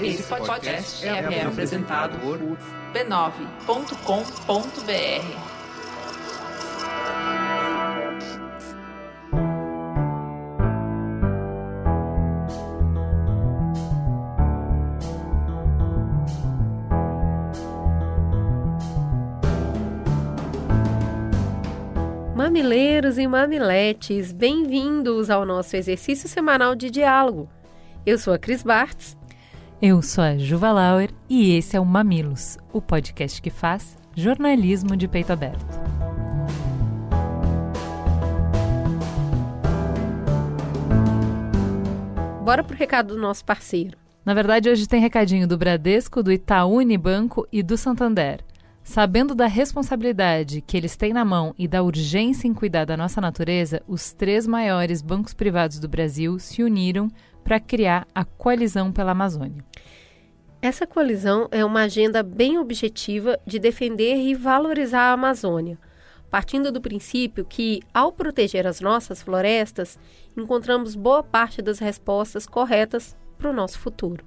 Esse podcast é, apresentado por b9.com.br. Mamileiros e mamiletes, bem-vindos ao nosso exercício semanal de diálogo. Eu sou a Cris Bartz. Eu sou a Juva Lauer e esse é o Mamilos, o podcast que faz jornalismo de peito aberto. Bora pro recado do nosso parceiro. Na verdade, hoje tem recadinho do Bradesco, do Itaú Unibanco e do Santander. Sabendo da responsabilidade que eles têm na mão e da urgência em cuidar da nossa natureza, os três maiores bancos privados do Brasil se uniram para criar a Coalizão pela Amazônia. Essa coalizão é uma agenda bem objetiva de defender e valorizar a Amazônia, partindo do princípio que, ao proteger as nossas florestas, encontramos boa parte das respostas corretas para o nosso futuro.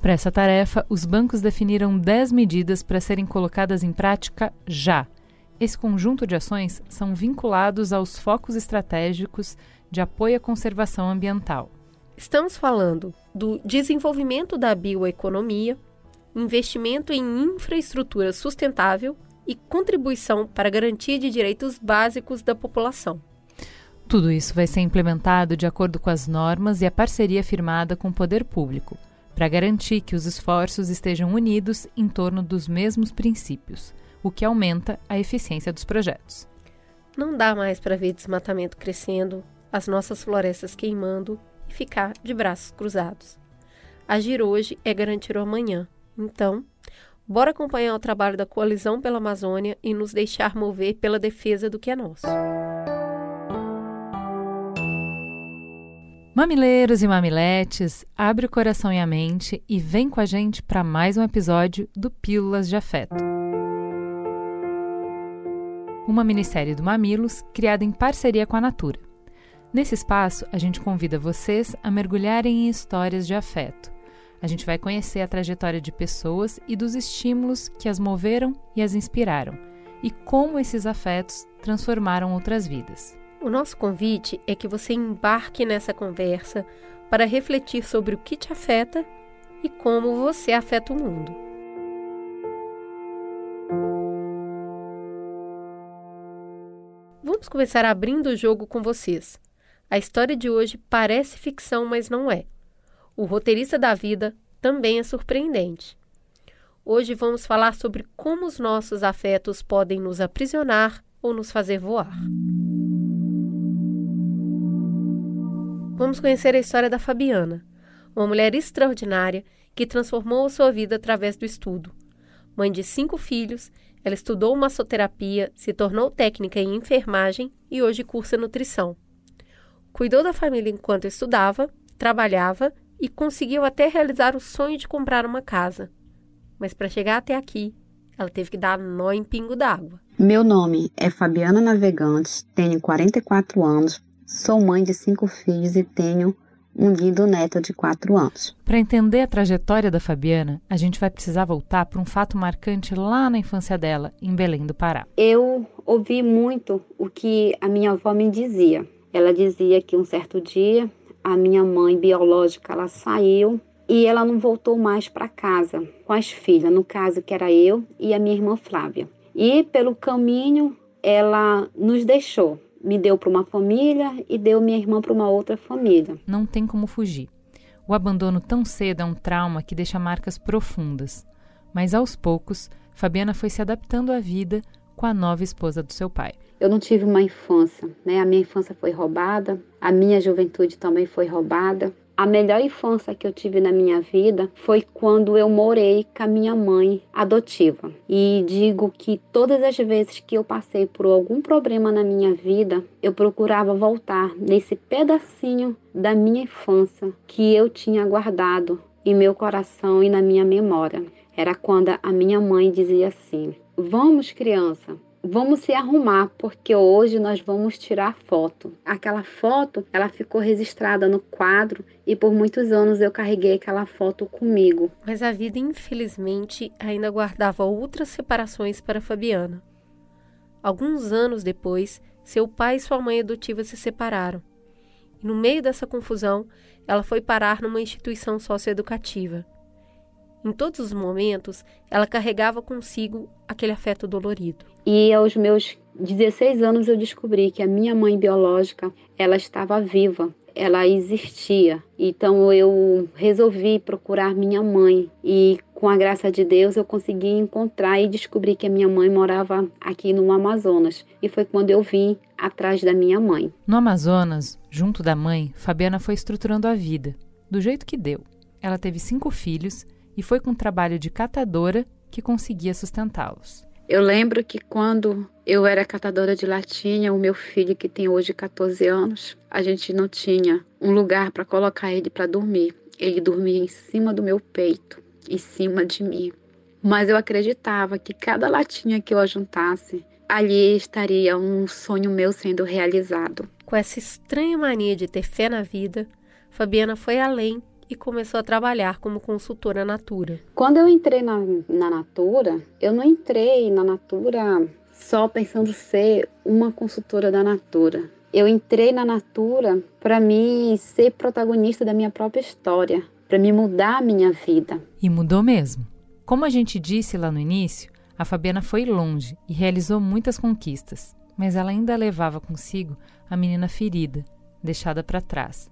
Para essa tarefa, os bancos definiram 10 medidas para serem colocadas em prática já. Esse conjunto de ações são vinculados aos focos estratégicos de apoio à conservação ambiental. Estamos falando do desenvolvimento da bioeconomia, investimento em infraestrutura sustentável e contribuição para a garantia de direitos básicos da população. Tudo isso vai ser implementado de acordo com as normas e a parceria firmada com o poder público para garantir que os esforços estejam unidos em torno dos mesmos princípios, o que aumenta a eficiência dos projetos. Não dá mais para ver desmatamento crescendo, as nossas florestas queimando e ficar de braços cruzados. Agir hoje é garantir o amanhã. Então, bora acompanhar o trabalho da Coalizão pela Amazônia e nos deixar mover pela defesa do que é nosso. Mamileiros e mamiletes, abre o coração e a mente e vem com a gente para mais um episódio do Pílulas de Afeto. Uma minissérie do Mamilos criada em parceria com a Natura. Nesse espaço, a gente convida vocês a mergulharem em histórias de afeto. A gente vai conhecer a trajetória de pessoas e dos estímulos que as moveram e as inspiraram, e como esses afetos transformaram outras vidas. O nosso convite é que você embarque nessa conversa para refletir sobre o que te afeta e como você afeta o mundo. Vamos começar abrindo o jogo com vocês. A história de hoje parece ficção, mas não é. O roteirista da vida também é surpreendente. Hoje vamos falar sobre como os nossos afetos podem nos aprisionar ou nos fazer voar. Vamos conhecer a história da Fabiana, uma mulher extraordinária que transformou a sua vida através do estudo. Mãe de cinco filhos, ela estudou massoterapia, se tornou técnica em enfermagem e hoje cursa nutrição. Cuidou da família enquanto estudava, trabalhava e conseguiu até realizar o sonho de comprar uma casa. Mas para chegar até aqui, ela teve que dar nó em pingo d'água. Meu nome é Fabiana Navegantes, tenho 44 anos, Sou mãe de cinco filhos e tenho um lindo neto de quatro anos. Para entender a trajetória da Fabiana, a gente vai precisar voltar para um fato marcante lá na infância dela, em Belém do Pará. Eu ouvi muito o que a minha avó me dizia. Ela dizia que um certo dia a minha mãe biológica ela saiu e ela não voltou mais para casa com as filhas, no caso que era eu e a minha irmã Flávia. E pelo caminho ela nos deixou me deu para uma família e deu minha irmã para uma outra família. Não tem como fugir. O abandono tão cedo é um trauma que deixa marcas profundas. Mas aos poucos, Fabiana foi se adaptando à vida com a nova esposa do seu pai. Eu não tive uma infância, né? A minha infância foi roubada, a minha juventude também foi roubada. A melhor infância que eu tive na minha vida foi quando eu morei com a minha mãe adotiva. E digo que todas as vezes que eu passei por algum problema na minha vida, eu procurava voltar nesse pedacinho da minha infância que eu tinha guardado em meu coração e na minha memória. Era quando a minha mãe dizia assim: Vamos, criança, vamos se arrumar, porque hoje nós vamos tirar foto. Aquela foto, ela ficou registrada no quadro e por muitos anos eu carreguei aquela foto comigo. Mas a vida, infelizmente, ainda guardava outras separações para Fabiana. Alguns anos depois, seu pai e sua mãe adotiva se separaram. E no meio dessa confusão, ela foi parar numa instituição socioeducativa. Em todos os momentos, ela carregava consigo aquele afeto dolorido. E aos meus 16 anos eu descobri que a minha mãe biológica, ela estava viva, ela existia. Então eu resolvi procurar minha mãe e com a graça de Deus eu consegui encontrar e descobri que a minha mãe morava aqui no Amazonas. E foi quando eu vim atrás da minha mãe. No Amazonas, junto da mãe, Fabiana foi estruturando a vida, do jeito que deu. Ela teve cinco filhos e foi com o trabalho de catadora que conseguia sustentá-los. Eu lembro que quando eu era catadora de latinha, o meu filho, que tem hoje 14 anos, a gente não tinha um lugar para colocar ele para dormir. Ele dormia em cima do meu peito, em cima de mim. Mas eu acreditava que cada latinha que eu ajuntasse, ali estaria um sonho meu sendo realizado. Com essa estranha mania de ter fé na vida, Fabiana foi além e começou a trabalhar como consultora Natura. Quando eu entrei na, na Natura, eu não entrei na Natura só pensando ser uma consultora da Natura. Eu entrei na Natura para me ser protagonista da minha própria história, para me mudar a minha vida. E mudou mesmo. Como a gente disse lá no início, a Fabiana foi longe e realizou muitas conquistas, mas ela ainda levava consigo a menina ferida, deixada para trás.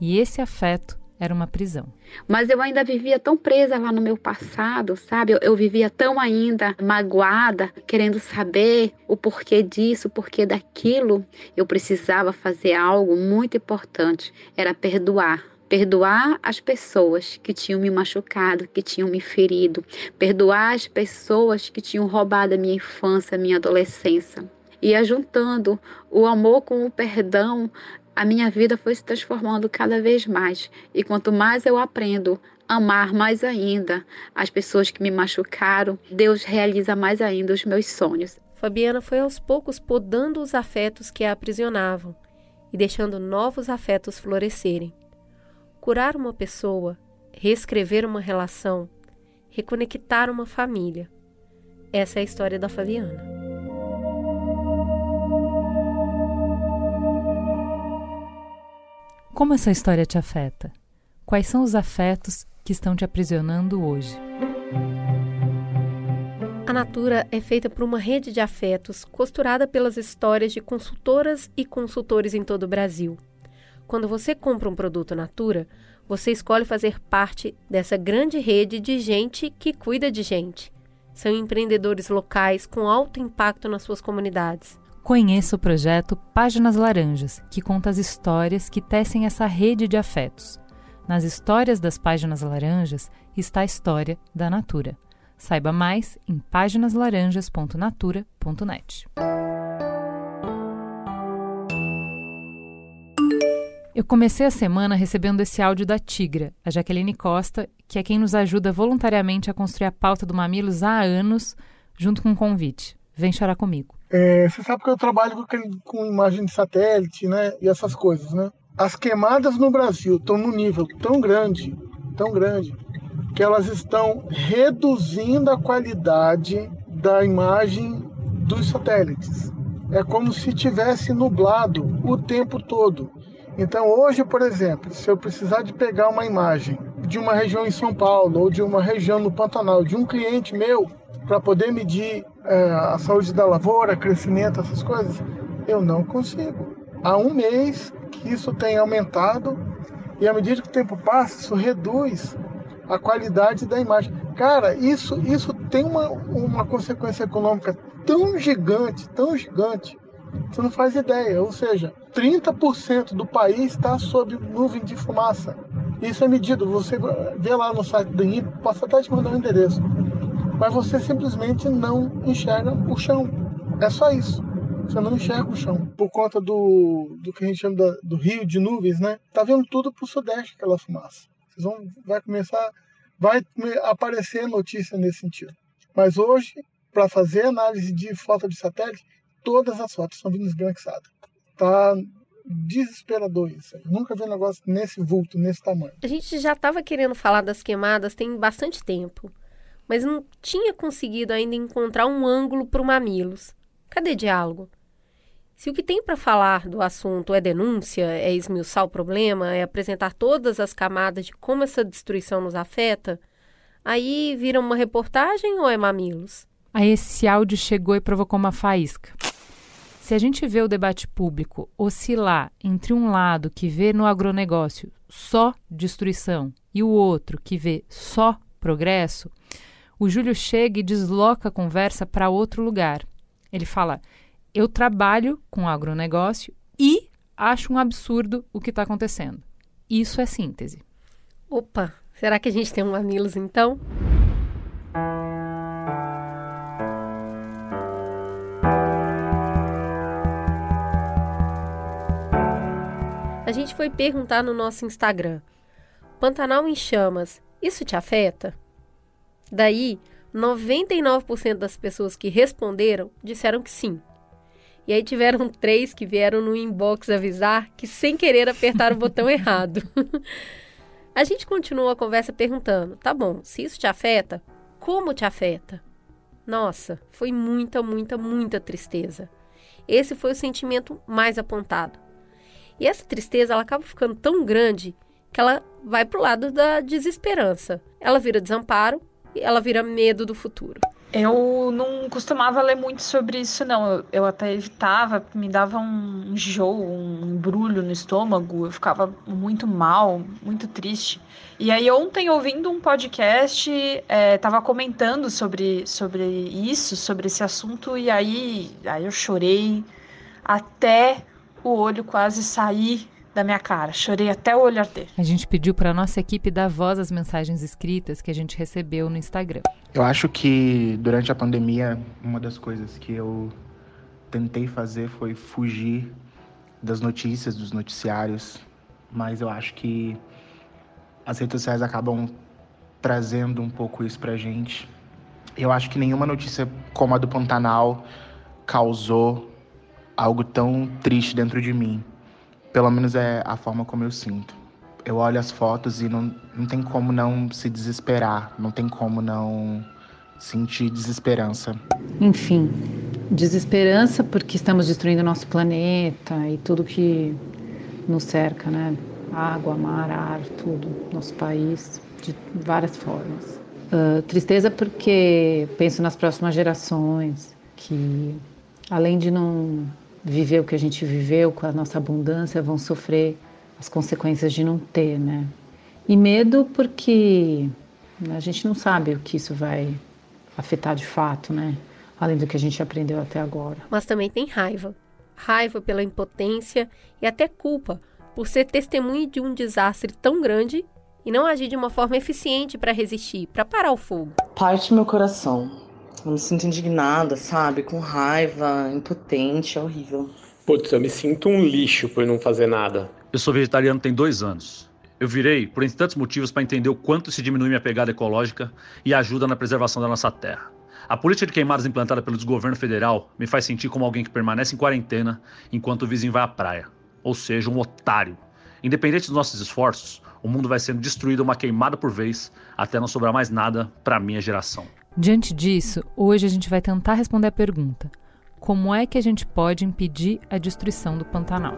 E esse afeto era uma prisão. Mas eu ainda vivia tão presa lá no meu passado, sabe? Eu, eu, vivia tão ainda magoada, querendo saber o porquê disso, o porquê daquilo. Eu precisava fazer algo muito importante, era perdoar. Perdoar as pessoas que tinham me machucado, que tinham me ferido. Perdoar as pessoas que tinham roubado a minha infância, a minha adolescência. E ajuntando o amor com o perdão, a minha vida foi se transformando cada vez mais. E quanto mais eu aprendo a amar mais ainda as pessoas que me machucaram, Deus realiza mais ainda os meus sonhos. Fabiana foi aos poucos podando os afetos que a aprisionavam e deixando novos afetos florescerem. Curar uma pessoa, reescrever uma relação, reconectar uma família. Essa é a história da Fabiana. Como essa história te afeta? Quais são os afetos que estão te aprisionando hoje? A Natura é feita por uma rede de afetos costurada pelas histórias de consultoras e consultores em todo o Brasil. Quando você compra um produto Natura, você escolhe fazer parte dessa grande rede de gente que cuida de gente. São empreendedores locais com alto impacto nas suas comunidades. Conheça o projeto Páginas Laranjas, que conta as histórias que tecem essa rede de afetos. Nas histórias das Páginas Laranjas está a história da Natura. Saiba mais em páginaslaranjas.natura.net. Eu comecei a semana recebendo esse áudio da Tigra, a Jaqueline Costa, que é quem nos ajuda voluntariamente a construir a pauta do Mamilos há anos, junto com um convite. Vem chorar comigo. É, você sabe que eu trabalho com, com imagem de satélite, né? E essas coisas, né? As queimadas no Brasil estão num nível tão grande, tão grande, que elas estão reduzindo a qualidade da imagem dos satélites. É como se tivesse nublado o tempo todo. Então hoje, por exemplo, se eu precisar de pegar uma imagem de uma região em São Paulo ou de uma região no Pantanal de um cliente meu para poder medir é, a saúde da lavoura, crescimento, essas coisas, eu não consigo. Há um mês que isso tem aumentado e à medida que o tempo passa, isso reduz a qualidade da imagem. Cara, isso, isso tem uma, uma consequência econômica tão gigante, tão gigante, você não faz ideia. Ou seja, 30% do país está sob nuvem de fumaça. Isso é medido. Você vê lá no site do INPE, posso até te mandar o um endereço mas você simplesmente não enxerga o chão. É só isso. Você não enxerga o chão. Por conta do, do que a gente chama da, do rio de nuvens, né? Tá vendo tudo pro sudeste aquela fumaça. Vocês vão, vai começar, vai aparecer notícia nesse sentido. Mas hoje, para fazer análise de foto de satélite, todas as fotos estão vindo esbranquiçadas. Tá desesperador isso. Eu nunca vi um negócio nesse vulto, nesse tamanho. A gente já estava querendo falar das queimadas tem bastante tempo, mas não tinha conseguido ainda encontrar um ângulo para o Mamilos. Cadê diálogo? Se o que tem para falar do assunto é denúncia, é esmiuçar o problema, é apresentar todas as camadas de como essa destruição nos afeta, aí vira uma reportagem ou é mamilos? Aí esse áudio chegou e provocou uma faísca. Se a gente vê o debate público oscilar entre um lado que vê no agronegócio só destruição e o outro que vê só progresso, o Júlio chega e desloca a conversa para outro lugar. Ele fala: eu trabalho com agronegócio e acho um absurdo o que está acontecendo. Isso é síntese. Opa, será que a gente tem um Mamilos então? A gente foi perguntar no nosso Instagram: Pantanal em chamas, isso te afeta? Daí, 99% das pessoas que responderam disseram que sim. E aí tiveram três que vieram no inbox avisar que sem querer apertaram o botão errado. a gente continuou a conversa perguntando: tá bom, se isso te afeta, como te afeta? Nossa, foi muita, muita, muita tristeza. Esse foi o sentimento mais apontado. E essa tristeza ela acaba ficando tão grande que ela vai para o lado da desesperança. Ela vira desamparo ela vira medo do futuro. Eu não costumava ler muito sobre isso, não. Eu, eu até evitava, me dava um enjoo, um embrulho no estômago, eu ficava muito mal, muito triste. E aí, ontem, ouvindo um podcast, estava é, comentando sobre, sobre isso, sobre esse assunto, e aí, aí eu chorei até o olho quase sair da minha cara. Chorei até o olho arder. A gente pediu para nossa equipe dar voz às mensagens escritas que a gente recebeu no Instagram. Eu acho que durante a pandemia, uma das coisas que eu tentei fazer foi fugir das notícias, dos noticiários, mas eu acho que as redes sociais acabam trazendo um pouco isso pra gente. Eu acho que nenhuma notícia como a do Pantanal causou algo tão triste dentro de mim. Pelo menos é a forma como eu sinto. Eu olho as fotos e não, não tem como não se desesperar, não tem como não sentir desesperança. Enfim, desesperança porque estamos destruindo nosso planeta e tudo que nos cerca, né? Água, mar, ar, tudo, nosso país, de várias formas. Uh, tristeza porque penso nas próximas gerações que, além de não viver o que a gente viveu com a nossa abundância vão sofrer as consequências de não ter, né? E medo porque a gente não sabe o que isso vai afetar de fato, né? Além do que a gente aprendeu até agora. Mas também tem raiva. Raiva pela impotência e até culpa por ser testemunha de um desastre tão grande e não agir de uma forma eficiente para resistir, para parar o fogo. Parte meu coração eu me sinto indignada, sabe? Com raiva, impotente, é horrível. Putz, eu me sinto um lixo por não fazer nada. Eu sou vegetariano tem dois anos. Eu virei por entre tantos motivos para entender o quanto se diminui minha pegada ecológica e ajuda na preservação da nossa terra. A política de queimadas implantada pelo desgoverno federal me faz sentir como alguém que permanece em quarentena enquanto o vizinho vai à praia. Ou seja, um otário. Independente dos nossos esforços, o mundo vai sendo destruído uma queimada por vez até não sobrar mais nada para minha geração. Diante disso, hoje a gente vai tentar responder a pergunta: como é que a gente pode impedir a destruição do Pantanal?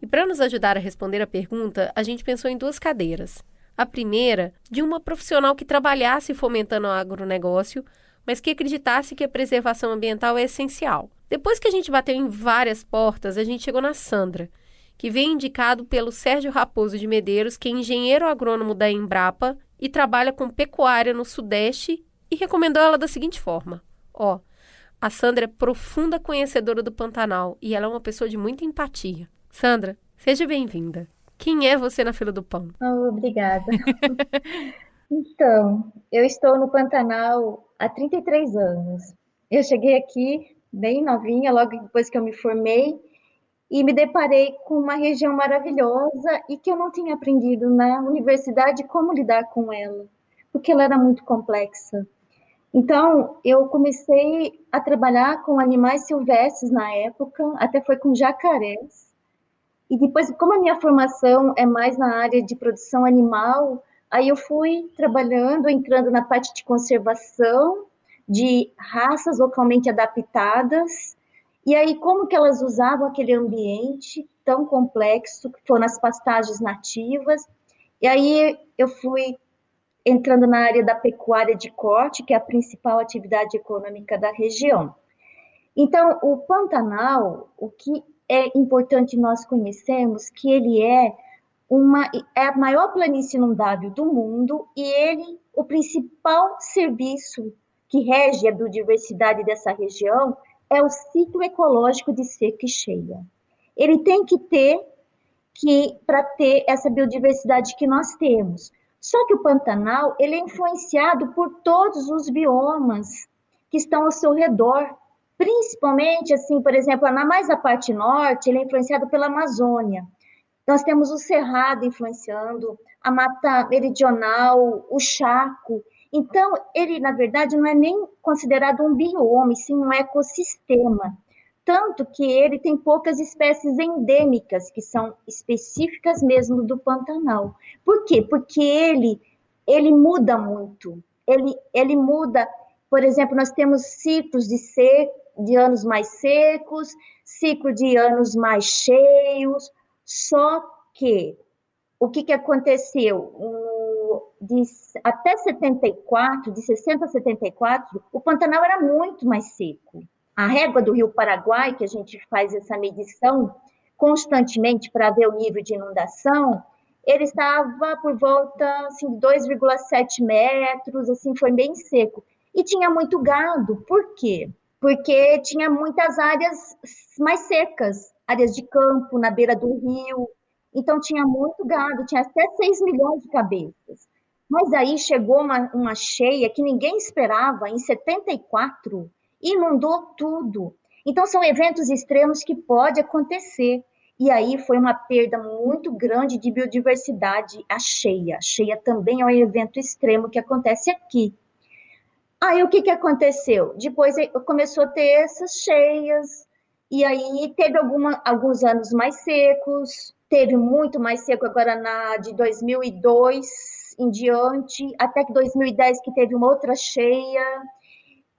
E para nos ajudar a responder a pergunta, a gente pensou em duas cadeiras. A primeira, de uma profissional que trabalhasse fomentando o agronegócio, mas que acreditasse que a preservação ambiental é essencial. Depois que a gente bateu em várias portas, a gente chegou na Sandra, que vem indicado pelo Sérgio Raposo de Medeiros, que é engenheiro agrônomo da Embrapa e trabalha com pecuária no Sudeste, e recomendou ela da seguinte forma: ó, a Sandra é profunda conhecedora do Pantanal e ela é uma pessoa de muita empatia. Sandra, seja bem-vinda. Quem é você na fila do pão? Oh, obrigada. então, eu estou no Pantanal há 33 anos. Eu cheguei aqui bem novinha, logo depois que eu me formei, e me deparei com uma região maravilhosa e que eu não tinha aprendido na universidade como lidar com ela, porque ela era muito complexa. Então, eu comecei a trabalhar com animais silvestres na época, até foi com jacarés. E depois, como a minha formação é mais na área de produção animal, aí eu fui trabalhando, entrando na parte de conservação de raças localmente adaptadas e aí, como que elas usavam aquele ambiente tão complexo, que foram as pastagens nativas. E aí eu fui entrando na área da pecuária de corte, que é a principal atividade econômica da região. Então, o Pantanal, o que é importante nós conhecermos, que ele é uma é a maior planície inundável do mundo e ele o principal serviço que rege a biodiversidade dessa região é o ciclo ecológico de seca e cheia. Ele tem que ter que para ter essa biodiversidade que nós temos. Só que o Pantanal ele é influenciado por todos os biomas que estão ao seu redor, principalmente assim, por exemplo, na mais a parte norte, ele é influenciado pela Amazônia. Nós temos o Cerrado influenciando, a Mata Meridional, o Chaco, então, ele, na verdade, não é nem considerado um bioma, sim um ecossistema. Tanto que ele tem poucas espécies endêmicas, que são específicas mesmo do Pantanal. Por quê? Porque ele, ele muda muito. Ele, ele muda, por exemplo, nós temos ciclos de, seco, de anos mais secos, ciclo de anos mais cheios, só que o que, que aconteceu? De, até 74, de 60 a 74, o Pantanal era muito mais seco. A régua do Rio Paraguai, que a gente faz essa medição constantemente para ver o nível de inundação, ele estava por volta assim, de 2,7 metros, assim, foi bem seco. E tinha muito gado. Por quê? Porque tinha muitas áreas mais secas, áreas de campo na beira do rio. Então tinha muito gado, tinha até 6 milhões de cabeças. Mas aí chegou uma, uma cheia que ninguém esperava, em 74, e inundou tudo. Então, são eventos extremos que pode acontecer. E aí foi uma perda muito grande de biodiversidade, a cheia. A cheia também é um evento extremo que acontece aqui. Aí o que, que aconteceu? Depois começou a ter essas cheias, e aí teve alguma, alguns anos mais secos, teve muito mais seco agora na de 2002, em diante, até que 2010 que teve uma outra cheia.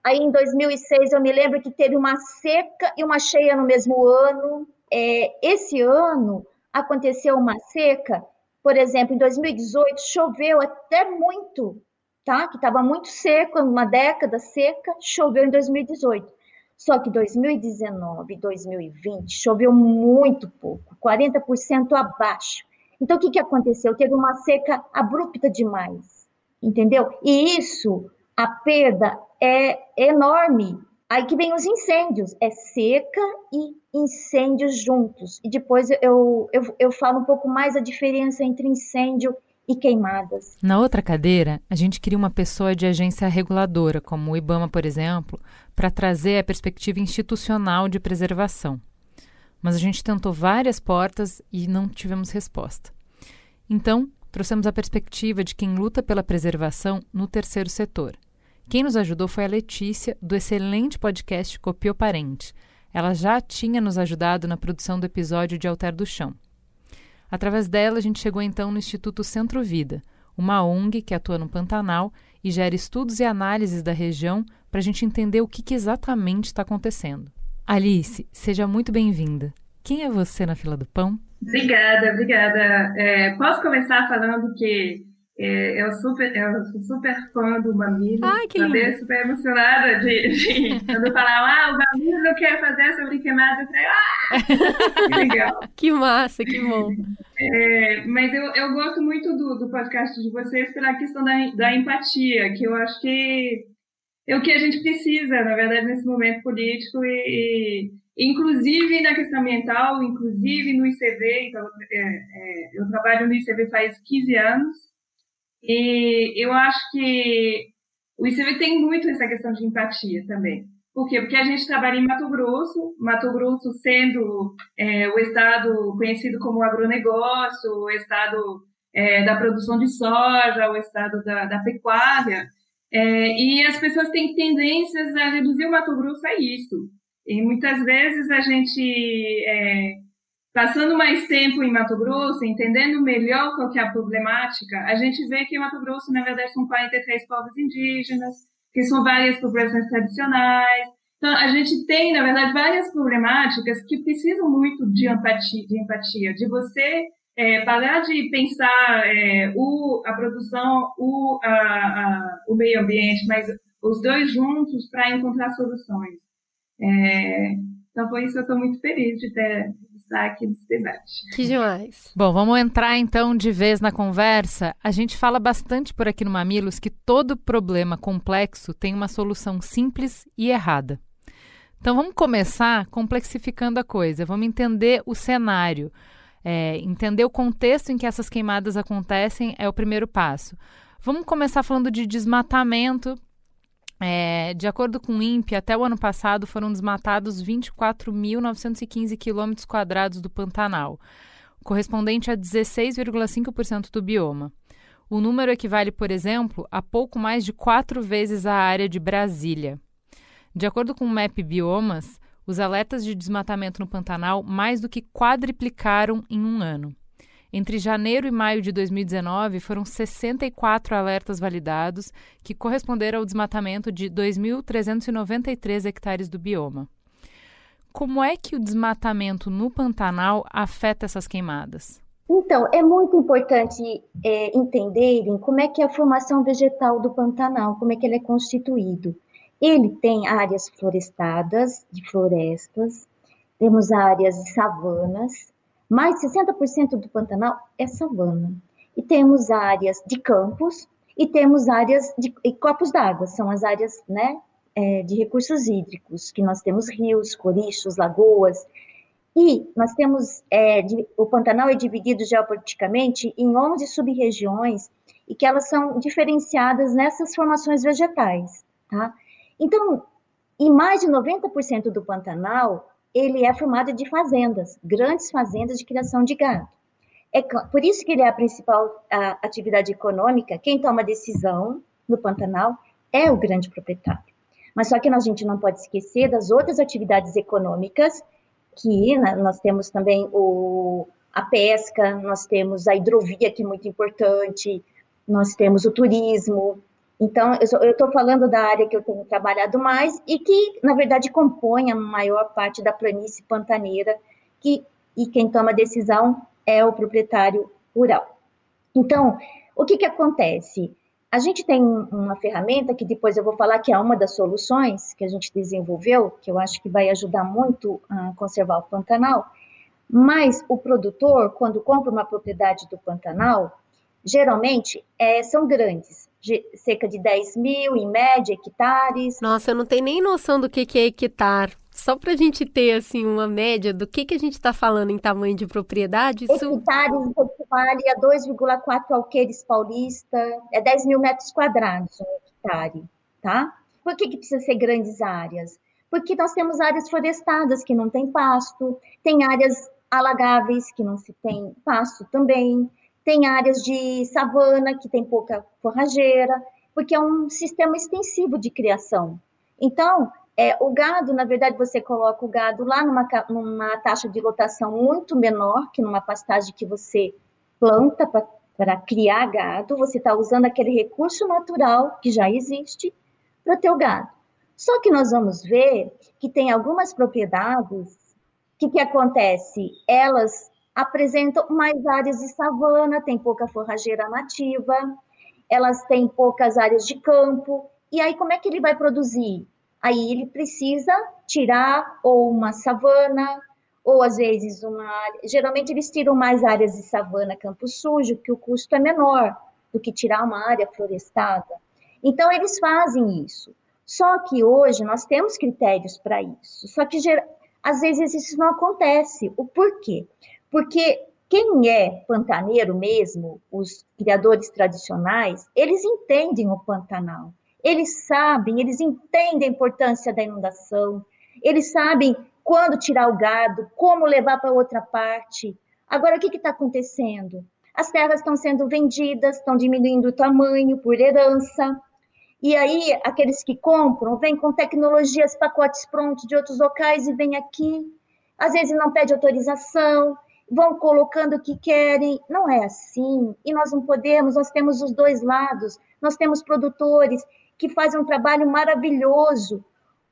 Aí em 2006 eu me lembro que teve uma seca e uma cheia no mesmo ano. É, esse ano aconteceu uma seca, por exemplo, em 2018 choveu até muito, tá? Que estava muito seco, uma década seca, choveu em 2018. Só que 2019 e 2020 choveu muito pouco, 40% abaixo. Então, o que, que aconteceu? Teve uma seca abrupta demais, entendeu? E isso, a perda é enorme. Aí que vem os incêndios, é seca e incêndios juntos. E depois eu, eu, eu falo um pouco mais a diferença entre incêndio e queimadas. Na outra cadeira, a gente queria uma pessoa de agência reguladora, como o IBAMA, por exemplo, para trazer a perspectiva institucional de preservação mas a gente tentou várias portas e não tivemos resposta. Então, trouxemos a perspectiva de quem luta pela preservação no terceiro setor. Quem nos ajudou foi a Letícia, do excelente podcast Copio Parente. Ela já tinha nos ajudado na produção do episódio de Alter do Chão. Através dela, a gente chegou então no Instituto Centro Vida, uma ONG que atua no Pantanal e gera estudos e análises da região para a gente entender o que, que exatamente está acontecendo. Alice, seja muito bem-vinda. Quem é você na fila do pão? Obrigada, obrigada. É, posso começar falando que é, eu, super, eu sou super fã do Mamilo. Ai, que lindo. Eu super emocionada de, de quando falaram, ah, o Mamilo quer fazer sobre queimada. Eu falei, ah, que legal. que massa, que bom. É, mas eu, eu gosto muito do, do podcast de vocês pela questão da, da empatia, que eu acho que é o que a gente precisa, na verdade, nesse momento político e, e inclusive na questão ambiental, inclusive no ICV. Então, é, é, eu trabalho no ICV faz 15 anos e eu acho que o ICV tem muito essa questão de empatia também. Por quê? Porque a gente trabalha em Mato Grosso, Mato Grosso sendo é, o estado conhecido como agronegócio, o estado é, da produção de soja, o estado da, da pecuária, é, e as pessoas têm tendências a reduzir o Mato Grosso a isso. E muitas vezes a gente, é, passando mais tempo em Mato Grosso, entendendo melhor qual que é a problemática, a gente vê que em Mato Grosso, na verdade, são 43 povos indígenas, que são várias populações tradicionais. Então, a gente tem, na verdade, várias problemáticas que precisam muito de empatia, de, empatia, de você é, parar de pensar é, o, a produção, o, a, a, o meio ambiente, mas os dois juntos para encontrar soluções. É, então, por isso eu estou muito feliz de ter estar aqui nesse debate. Que demais. Bom, vamos entrar então de vez na conversa. A gente fala bastante por aqui no Mamilos que todo problema complexo tem uma solução simples e errada. Então vamos começar complexificando a coisa, vamos entender o cenário. É, entender o contexto em que essas queimadas acontecem é o primeiro passo. Vamos começar falando de desmatamento, é, de acordo com o INPE, até o ano passado foram desmatados 24.915 quilômetros quadrados do Pantanal, correspondente a 16,5% do bioma. O número equivale, por exemplo, a pouco mais de quatro vezes a área de Brasília. De acordo com o MAP Biomas, os alertas de desmatamento no Pantanal mais do que quadriplicaram em um ano. Entre janeiro e maio de 2019, foram 64 alertas validados, que corresponderam ao desmatamento de 2.393 hectares do bioma. Como é que o desmatamento no Pantanal afeta essas queimadas? Então, é muito importante é, entenderem como é que é a formação vegetal do Pantanal, como é que ele é constituído. Ele tem áreas florestadas, de florestas, temos áreas de savanas, mais de 60% do Pantanal é savana. E temos áreas de campos e temos áreas de corpos d'água, são as áreas né, é, de recursos hídricos, que nós temos rios, corichos, lagoas. E nós temos, é, de, o Pantanal é dividido geopoliticamente em 11 sub-regiões e que elas são diferenciadas nessas formações vegetais. Tá? Então, em mais de 90% do Pantanal, ele é formado de fazendas, grandes fazendas de criação de gado. É por isso que ele é a principal a, atividade econômica. Quem toma decisão no Pantanal é o grande proprietário. Mas só que a gente não pode esquecer das outras atividades econômicas que né, nós temos também o, a pesca, nós temos a hidrovia que é muito importante, nós temos o turismo, então, eu estou falando da área que eu tenho trabalhado mais e que, na verdade, compõe a maior parte da planície pantaneira, que, e quem toma decisão é o proprietário rural. Então, o que, que acontece? A gente tem uma ferramenta que depois eu vou falar que é uma das soluções que a gente desenvolveu, que eu acho que vai ajudar muito a conservar o Pantanal, mas o produtor, quando compra uma propriedade do Pantanal, geralmente é, são grandes de cerca de 10 mil, em média, hectares. Nossa, eu não tenho nem noção do que, que é hectare. Só para a gente ter assim uma média do que, que a gente está falando em tamanho de propriedade. Isso... Hectares equivale a 2,4 alqueires paulista, é 10 mil metros quadrados um hectare, tá? Por que, que precisa ser grandes áreas? Porque nós temos áreas florestadas que não tem pasto, tem áreas alagáveis que não se tem pasto também, tem áreas de savana que tem pouca forrageira, porque é um sistema extensivo de criação. Então, é, o gado, na verdade, você coloca o gado lá numa, numa taxa de lotação muito menor que numa pastagem que você planta para criar gado, você está usando aquele recurso natural que já existe para o gado. Só que nós vamos ver que tem algumas propriedades, que que acontece? Elas apresentam mais áreas de savana, tem pouca forrageira nativa, elas têm poucas áreas de campo. E aí, como é que ele vai produzir? Aí ele precisa tirar ou uma savana, ou às vezes uma. Geralmente eles tiram mais áreas de savana, campo sujo, que o custo é menor do que tirar uma área florestada. Então, eles fazem isso. Só que hoje nós temos critérios para isso. Só que às vezes isso não acontece. O porquê? Porque quem é pantaneiro mesmo, os criadores tradicionais, eles entendem o Pantanal. Eles sabem, eles entendem a importância da inundação, eles sabem quando tirar o gado, como levar para outra parte. Agora, o que está acontecendo? As terras estão sendo vendidas, estão diminuindo o tamanho por herança. E aí, aqueles que compram, vêm com tecnologias, pacotes prontos de outros locais e vêm aqui. Às vezes não pede autorização, vão colocando o que querem. Não é assim. E nós não podemos, nós temos os dois lados. Nós temos produtores que fazem um trabalho maravilhoso.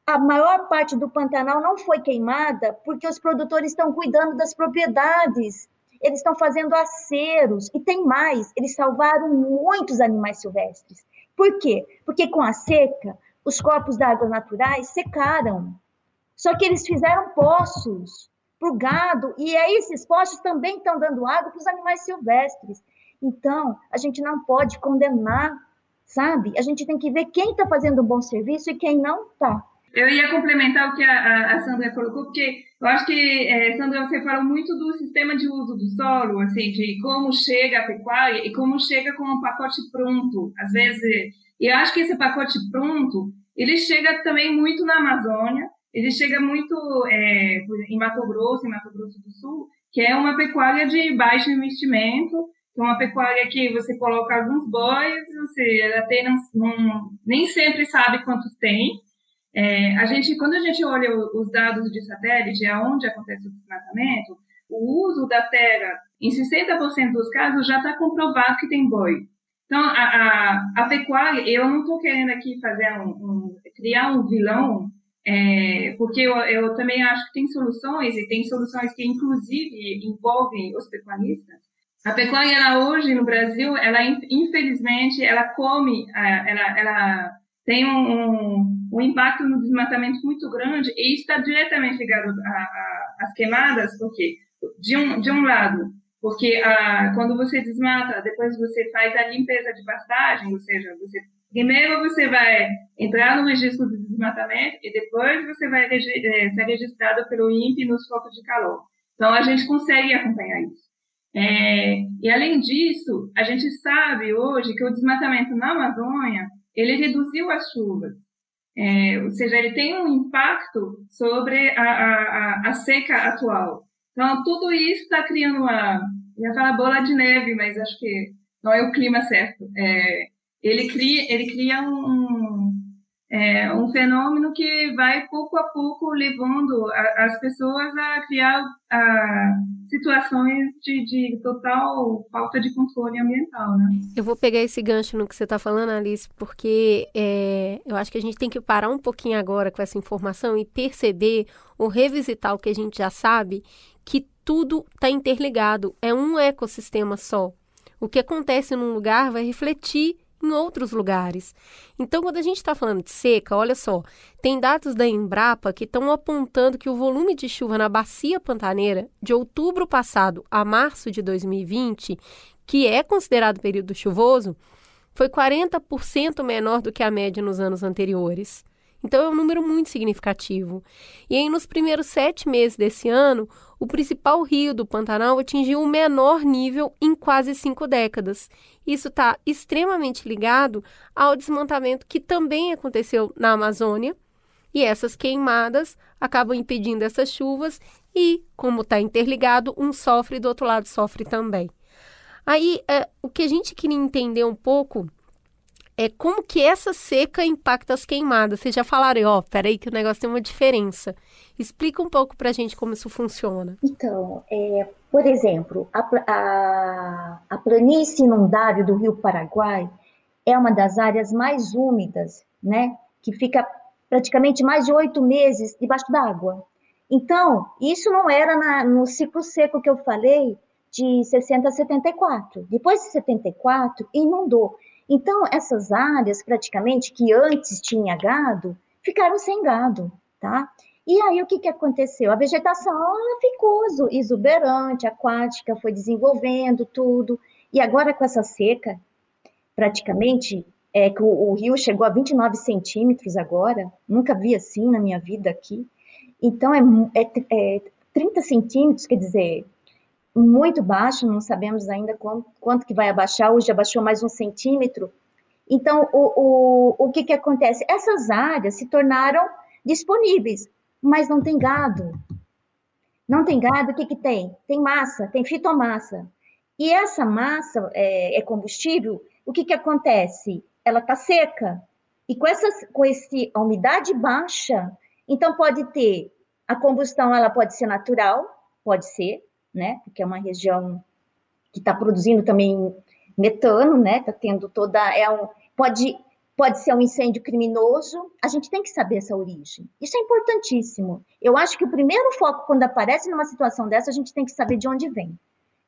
A maior parte do Pantanal não foi queimada porque os produtores estão cuidando das propriedades. Eles estão fazendo aceros. E tem mais, eles salvaram muitos animais silvestres. Por quê? Porque com a seca, os corpos d'água naturais secaram. Só que eles fizeram poços para o gado, e aí esses poços também estão dando água para os animais silvestres. Então, a gente não pode condenar, sabe? A gente tem que ver quem está fazendo um bom serviço e quem não está. Eu ia complementar o que a, a, Sandra colocou, porque eu acho que, é, Sandra, você fala muito do sistema de uso do solo, assim, de como chega a pecuária e como chega com um pacote pronto. Às vezes, eu acho que esse pacote pronto, ele chega também muito na Amazônia, ele chega muito é, em Mato Grosso, em Mato Grosso do Sul, que é uma pecuária de baixo investimento, é uma pecuária que você coloca alguns bois, você até não, não, nem sempre sabe quantos tem. É, a gente, quando a gente olha os dados de satélite, aonde acontece o desmatamento, o uso da terra, em 60% dos casos, já está comprovado que tem boi. Então, a, a, a pecuária, eu não estou querendo aqui fazer um, um, criar um vilão é, porque eu, eu, também acho que tem soluções, e tem soluções que, inclusive, envolvem os pecuaristas. A pecuária, ela, hoje, no Brasil, ela, infelizmente, ela come, ela, ela tem um, um, um impacto no desmatamento muito grande, e está diretamente ligado às queimadas, porque, de um, de um lado, porque a, quando você desmata, depois você faz a limpeza de pastagem, ou seja, você Primeiro você vai entrar no registro de desmatamento e depois você vai é, ser registrado pelo INPE nos focos de calor. Então a gente consegue acompanhar isso. É, e além disso, a gente sabe hoje que o desmatamento na Amazônia ele reduziu as chuvas. É, ou seja, ele tem um impacto sobre a, a, a seca atual. Então, tudo isso está criando uma, ia falar bola de neve, mas acho que não é o clima certo. É, ele cria, ele cria um, é, um fenômeno que vai pouco a pouco levando a, as pessoas a criar a, situações de, de, total falta de controle ambiental, né? Eu vou pegar esse gancho no que você está falando, Alice, porque é, eu acho que a gente tem que parar um pouquinho agora com essa informação e perceber ou revisitar o que a gente já sabe, que tudo está interligado, é um ecossistema só. O que acontece num lugar vai refletir em outros lugares. Então, quando a gente está falando de seca, olha só, tem dados da Embrapa que estão apontando que o volume de chuva na bacia pantaneira de outubro passado a março de 2020, que é considerado período chuvoso, foi 40% menor do que a média nos anos anteriores. Então, é um número muito significativo. E aí, nos primeiros sete meses desse ano, o principal rio do Pantanal atingiu o menor nível em quase cinco décadas. Isso está extremamente ligado ao desmatamento que também aconteceu na Amazônia. E essas queimadas acabam impedindo essas chuvas e, como está interligado, um sofre do outro lado sofre também. Aí, é, o que a gente queria entender um pouco é como que essa seca impacta as queimadas. Vocês já falaram, ó, oh, peraí que o negócio tem uma diferença. Explica um pouco para a gente como isso funciona. Então, é, por exemplo, a, a, a planície inundável do Rio Paraguai é uma das áreas mais úmidas, né? Que fica praticamente mais de oito meses debaixo d'água. Então, isso não era na, no ciclo seco que eu falei de 60 a 74. Depois de 74, inundou. Então, essas áreas, praticamente, que antes tinha gado, ficaram sem gado, tá? E aí, o que, que aconteceu? A vegetação ficou exuberante, aquática, foi desenvolvendo tudo. E agora, com essa seca, praticamente, é que o, o rio chegou a 29 centímetros agora, nunca vi assim na minha vida aqui. Então, é, é, é 30 centímetros, quer dizer, muito baixo, não sabemos ainda quanto, quanto que vai abaixar, hoje abaixou mais um centímetro, Então, o, o, o que, que acontece? Essas áreas se tornaram disponíveis, mas não tem gado. Não tem gado, o que, que tem? Tem massa, tem fitomassa. E essa massa é, é combustível, o que, que acontece? Ela está seca. E com, essas, com esse, a umidade baixa, então pode ter a combustão, ela pode ser natural, pode ser, né? Porque é uma região que está produzindo também metano, né? Está tendo toda. É um, pode, pode ser um incêndio criminoso. A gente tem que saber essa origem. Isso é importantíssimo. Eu acho que o primeiro foco, quando aparece numa situação dessa, a gente tem que saber de onde vem.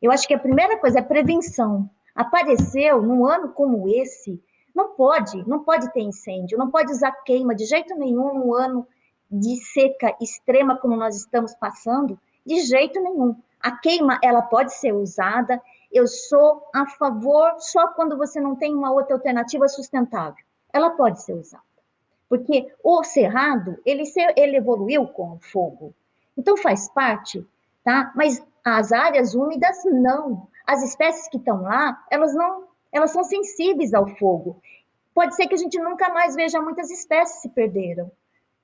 Eu acho que a primeira coisa é prevenção. Apareceu num ano como esse, não pode, não pode ter incêndio, não pode usar queima de jeito nenhum num ano de seca extrema como nós estamos passando, de jeito nenhum. A queima, ela pode ser usada, eu sou a favor só quando você não tem uma outra alternativa sustentável. Ela pode ser usada. Porque o cerrado, ele, ele evoluiu com o fogo. Então faz parte, tá? Mas as áreas úmidas, não. As espécies que estão lá, elas não, elas são sensíveis ao fogo. Pode ser que a gente nunca mais veja muitas espécies se perderam,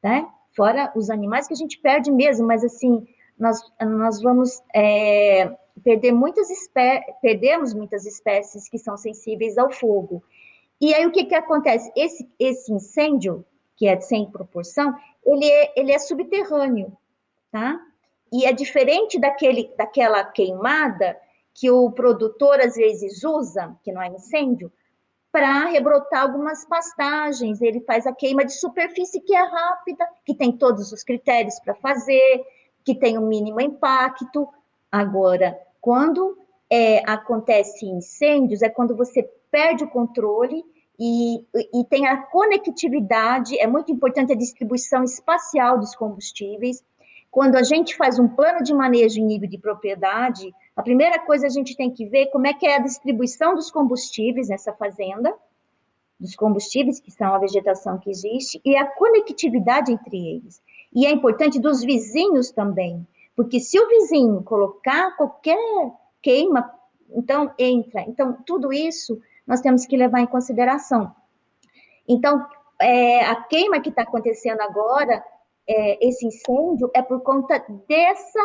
né? Fora os animais que a gente perde mesmo, mas assim, nós, nós vamos é, perder muitas perdemos muitas espécies que são sensíveis ao fogo. E aí o que, que acontece? Esse, esse incêndio, que é sem proporção, ele é, ele é subterrâneo, tá? E é diferente daquele, daquela queimada que o produtor às vezes usa, que não é incêndio, para rebrotar algumas pastagens. Ele faz a queima de superfície que é rápida, que tem todos os critérios para fazer, que tem um mínimo impacto. Agora, quando é, acontece incêndios, é quando você perde o controle e, e tem a conectividade, é muito importante a distribuição espacial dos combustíveis. Quando a gente faz um plano de manejo em nível de propriedade, a primeira coisa a gente tem que ver como é que é a distribuição dos combustíveis nessa fazenda, dos combustíveis, que são a vegetação que existe, e a conectividade entre eles. E é importante dos vizinhos também, porque se o vizinho colocar qualquer queima, então entra. Então, tudo isso nós temos que levar em consideração. Então, é, a queima que está acontecendo agora, é, esse incêndio, é por conta dessa,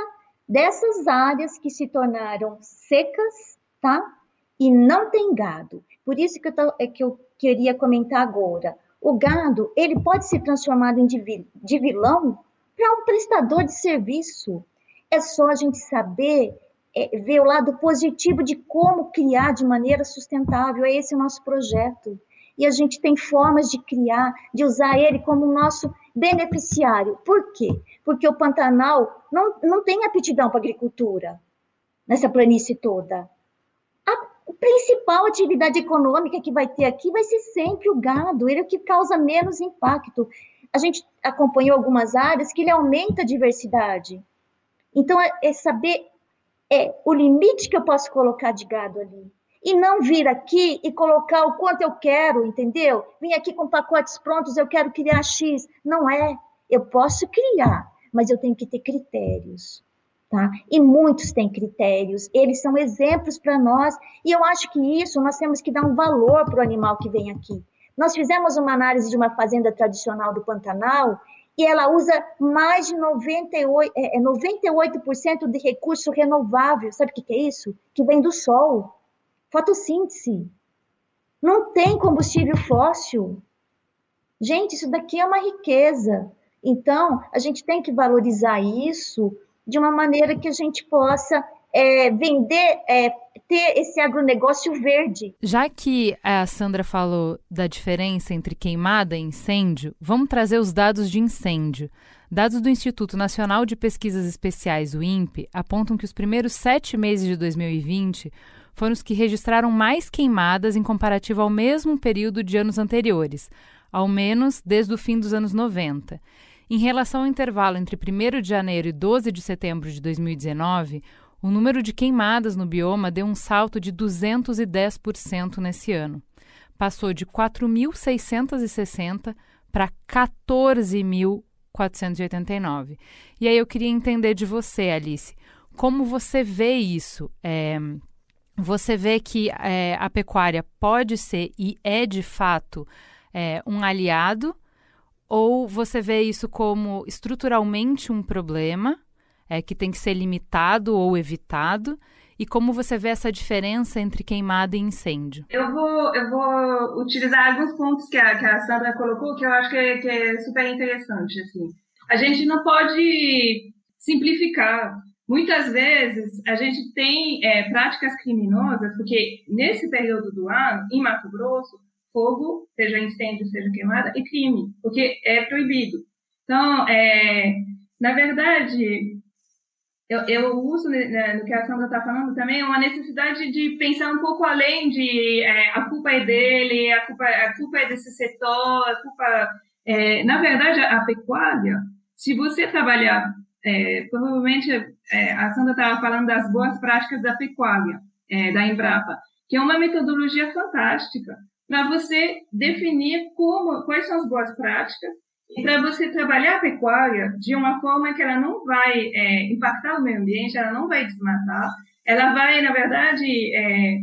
dessas áreas que se tornaram secas, tá? E não tem gado. Por isso que eu, tô, é que eu queria comentar agora. O gado, ele pode ser transformado de vilão para um prestador de serviço. É só a gente saber é, ver o lado positivo de como criar de maneira sustentável. É esse o nosso projeto. E a gente tem formas de criar, de usar ele como nosso beneficiário. Por quê? Porque o Pantanal não, não tem aptidão para agricultura nessa planície toda. A principal atividade econômica que vai ter aqui vai ser sempre o gado, ele é o que causa menos impacto. A gente acompanhou algumas áreas que ele aumenta a diversidade. Então, é, é saber é o limite que eu posso colocar de gado ali. E não vir aqui e colocar o quanto eu quero, entendeu? Vim aqui com pacotes prontos, eu quero criar X. Não é. Eu posso criar, mas eu tenho que ter critérios. Tá? E muitos têm critérios, eles são exemplos para nós, e eu acho que isso nós temos que dar um valor para o animal que vem aqui. Nós fizemos uma análise de uma fazenda tradicional do Pantanal e ela usa mais de 98%, é, 98 é de recurso renovável. Sabe o que, que é isso? Que vem do sol. Fotossíntese. Não tem combustível fóssil. Gente, isso daqui é uma riqueza. Então, a gente tem que valorizar isso de uma maneira que a gente possa é, vender, é, ter esse agronegócio verde. Já que a Sandra falou da diferença entre queimada e incêndio, vamos trazer os dados de incêndio. Dados do Instituto Nacional de Pesquisas Especiais, o INPE, apontam que os primeiros sete meses de 2020 foram os que registraram mais queimadas em comparativo ao mesmo período de anos anteriores, ao menos desde o fim dos anos 90. Em relação ao intervalo entre 1 de janeiro e 12 de setembro de 2019, o número de queimadas no bioma deu um salto de 210% nesse ano. Passou de 4.660 para 14.489. E aí eu queria entender de você, Alice, como você vê isso? É, você vê que é, a pecuária pode ser e é de fato é, um aliado, ou você vê isso como estruturalmente um problema é, que tem que ser limitado ou evitado? E como você vê essa diferença entre queimada e incêndio? Eu vou, eu vou utilizar alguns pontos que a, que a Sandra colocou que eu acho que é, que é super interessante. Assim. A gente não pode simplificar Muitas vezes a gente tem é, práticas criminosas, porque nesse período do ano, em Mato Grosso, fogo, seja incêndio, seja queimada, é crime, porque é proibido. Então, é, na verdade, eu, eu uso né, no que a Sandra está falando também uma necessidade de pensar um pouco além de é, a culpa é dele, a culpa, a culpa é desse setor, a culpa. É, na verdade, a pecuária, se você trabalhar é, provavelmente é, a Sandra estava falando das boas práticas da pecuária, é, da Embrapa, que é uma metodologia fantástica para você definir como, quais são as boas práticas e para você trabalhar a pecuária de uma forma que ela não vai é, impactar o meio ambiente, ela não vai desmatar, ela vai, na verdade, é,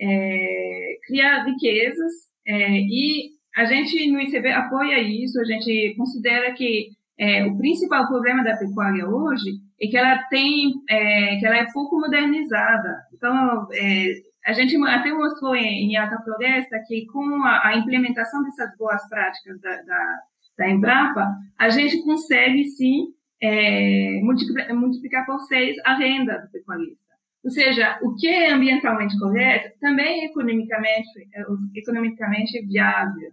é, criar riquezas e a gente no ICB apoia isso, a gente considera que é, o principal problema da pecuária hoje é que ela tem, é, que ela é pouco modernizada. Então, é, a gente até mostrou em, em Alta Floresta que com a, a implementação dessas boas práticas da, da, da, Embrapa, a gente consegue sim é, multiplicar, multiplicar por seis a renda do pecuarista. Ou seja, o que é ambientalmente correto também é economicamente, é, economicamente viável.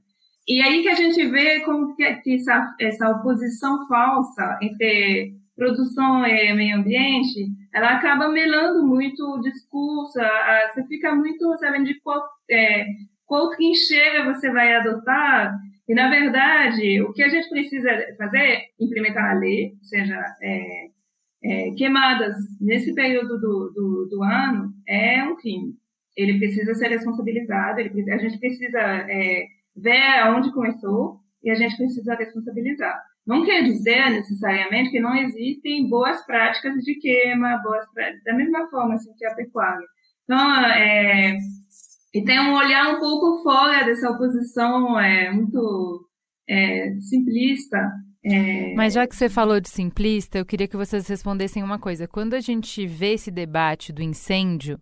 E aí que a gente vê como que essa, essa oposição falsa entre produção e meio ambiente, ela acaba melando muito o discurso, você fica muito sabendo de qual, é, qual trincheira você vai adotar, e na verdade, o que a gente precisa fazer é implementar a lei, ou seja, é, é, queimadas nesse período do, do, do, ano é um crime. Ele precisa ser responsabilizado, ele, a gente precisa é, ver aonde começou e a gente precisa responsabilizar. Não quer dizer necessariamente que não existem boas práticas de queima, boas práticas, da mesma forma assim, que a pecuária. Então, é, e tem um olhar um pouco fora dessa oposição é, muito é, simplista. É... Mas já que você falou de simplista, eu queria que vocês respondessem uma coisa. Quando a gente vê esse debate do incêndio,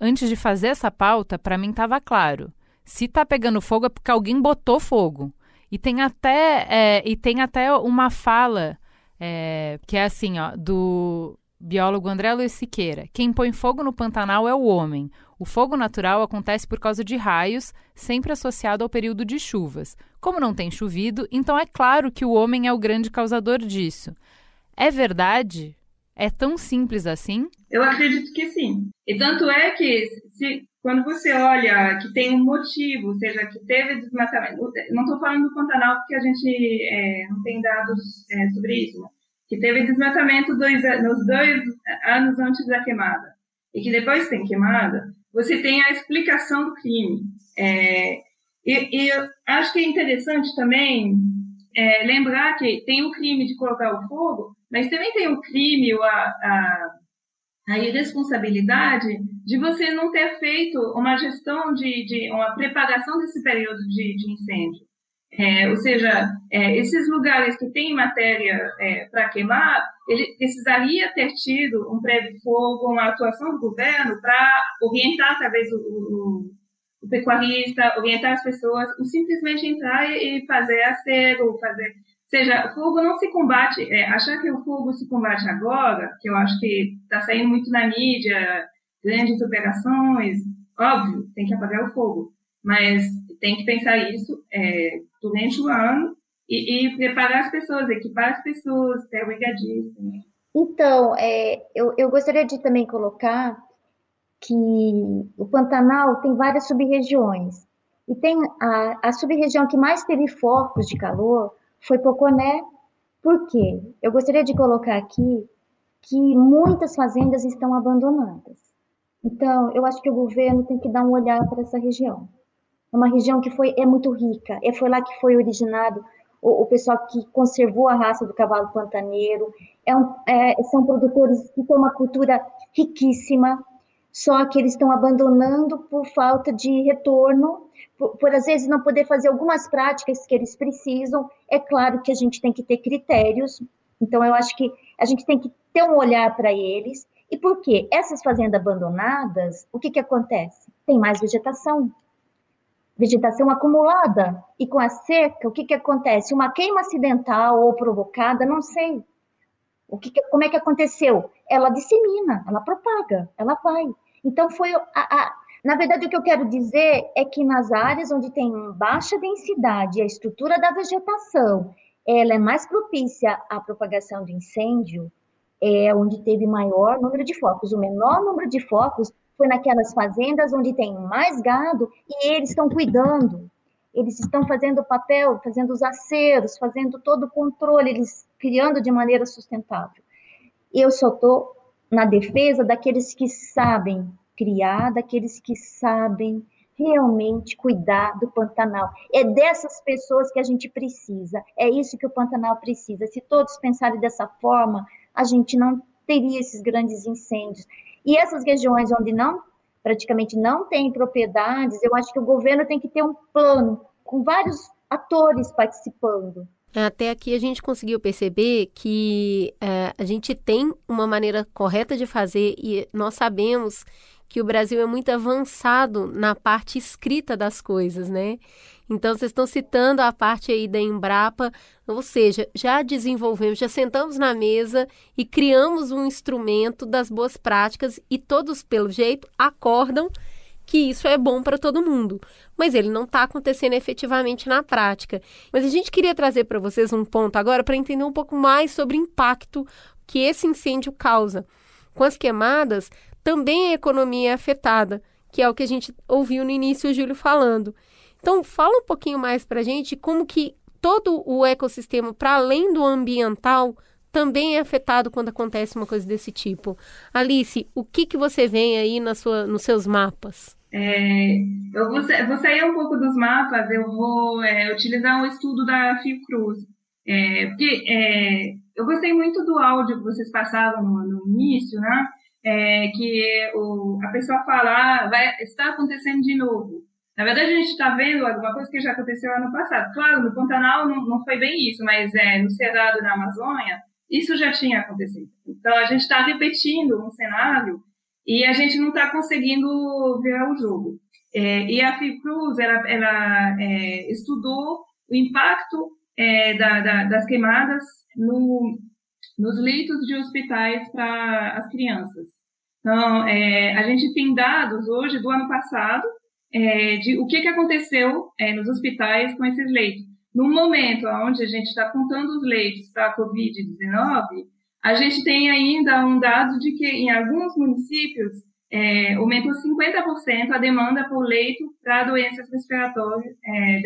antes de fazer essa pauta, para mim estava claro se tá pegando fogo é porque alguém botou fogo. E tem até, é, e tem até uma fala é, que é assim, ó, do biólogo André Luiz Siqueira. Quem põe fogo no Pantanal é o homem. O fogo natural acontece por causa de raios, sempre associado ao período de chuvas. Como não tem chovido, então é claro que o homem é o grande causador disso. É verdade? É tão simples assim? Eu acredito que sim. E tanto é que se quando você olha que tem um motivo, ou seja, que teve desmatamento, não estou falando do Pantanal porque a gente é, não tem dados é, sobre isso, né? que teve desmatamento dois, nos dois anos antes da queimada e que depois tem queimada, você tem a explicação do crime. É, e, e eu acho que é interessante também é, lembrar que tem o crime de colocar o fogo, mas também tem o crime, a, a a irresponsabilidade de você não ter feito uma gestão de, de uma preparação desse período de, de incêndio. É, ou seja, é, esses lugares que têm matéria é, para queimar, ele precisaria ter tido um prévio fogo, uma atuação do governo para orientar talvez o, o, o, pecuarista, orientar as pessoas, ou simplesmente entrar e fazer acero, fazer seja, o fogo não se combate, é, achar que o fogo se combate agora, que eu acho que está saindo muito na mídia, grandes operações, óbvio, tem que apagar o fogo, mas tem que pensar isso é, durante o ano e, e, preparar as pessoas, equipar as pessoas, ter brigadista. Né? Então, é, eu, eu gostaria de também colocar que o Pantanal tem várias sub-regiões. E tem a, a sub-região que mais teve focos de calor foi Poconé. Por quê? Eu gostaria de colocar aqui que muitas fazendas estão abandonadas. Então, eu acho que o governo tem que dar um olhar para essa região. É uma região que foi é muito rica. É foi lá que foi originado o, o pessoal que conservou a raça do cavalo pantaneiro. É um, é, são produtores que têm uma cultura riquíssima. só que eles estão abandonando por falta de retorno, por, às vezes não poder fazer algumas práticas que eles precisam. É claro que a gente tem que ter critérios, então eu acho que a gente tem que ter um olhar para eles. E por quê? Essas fazendas abandonadas, o que, que acontece? Tem mais vegetação. Vegetação acumulada. E com a seca, o que, que acontece? Uma queima acidental ou provocada, não sei. O que, como é que aconteceu? Ela dissemina, ela propaga, ela vai. Então foi a, a, na verdade o que eu quero dizer é que nas áreas onde tem baixa densidade, a estrutura da vegetação, ela é mais propícia à propagação de incêndio, é onde teve maior número de focos. O menor número de focos foi naquelas fazendas onde tem mais gado e eles estão cuidando. Eles estão fazendo o papel, fazendo os aceros, fazendo todo o controle, eles criando de maneira sustentável. Eu só estou na defesa daqueles que sabem criar, daqueles que sabem realmente cuidar do Pantanal. É dessas pessoas que a gente precisa. É isso que o Pantanal precisa. Se todos pensarem dessa forma, a gente não teria esses grandes incêndios. E essas regiões onde não, praticamente não tem propriedades, eu acho que o governo tem que ter um plano com vários atores participando. Até aqui a gente conseguiu perceber que é, a gente tem uma maneira correta de fazer e nós sabemos que o Brasil é muito avançado na parte escrita das coisas, né? Então, vocês estão citando a parte aí da Embrapa, ou seja, já desenvolvemos, já sentamos na mesa e criamos um instrumento das boas práticas e todos, pelo jeito, acordam que isso é bom para todo mundo, mas ele não está acontecendo efetivamente na prática. Mas a gente queria trazer para vocês um ponto agora para entender um pouco mais sobre o impacto que esse incêndio causa. Com as queimadas, também a economia é afetada, que é o que a gente ouviu no início o Júlio falando. Então, fala um pouquinho mais para a gente como que todo o ecossistema, para além do ambiental, também é afetado quando acontece uma coisa desse tipo. Alice, o que, que você vê aí na sua, nos seus mapas? É, eu vou, vou, sair um pouco dos mapas, eu vou é, utilizar um estudo da Fiocruz. É, porque é, eu gostei muito do áudio que vocês passaram no, no início, né? É, que o, a pessoa fala, ah, vai, está acontecendo de novo. Na verdade, a gente está vendo alguma coisa que já aconteceu ano passado. Claro, no Pantanal não, não foi bem isso, mas é, no Cerrado, na Amazônia, isso já tinha acontecido. Então, a gente está repetindo um cenário e a gente não está conseguindo ver o jogo. É, e a Fiocruz, ela, ela é, estudou o impacto é, da, da, das queimadas no, nos leitos de hospitais para as crianças. Então, é, a gente tem dados hoje do ano passado é, de o que, que aconteceu é, nos hospitais com esses leitos. No momento onde a gente está contando os leitos para a Covid-19, a gente tem ainda um dado de que em alguns municípios é, aumentou 50% a demanda por leito para doenças respiratórias é,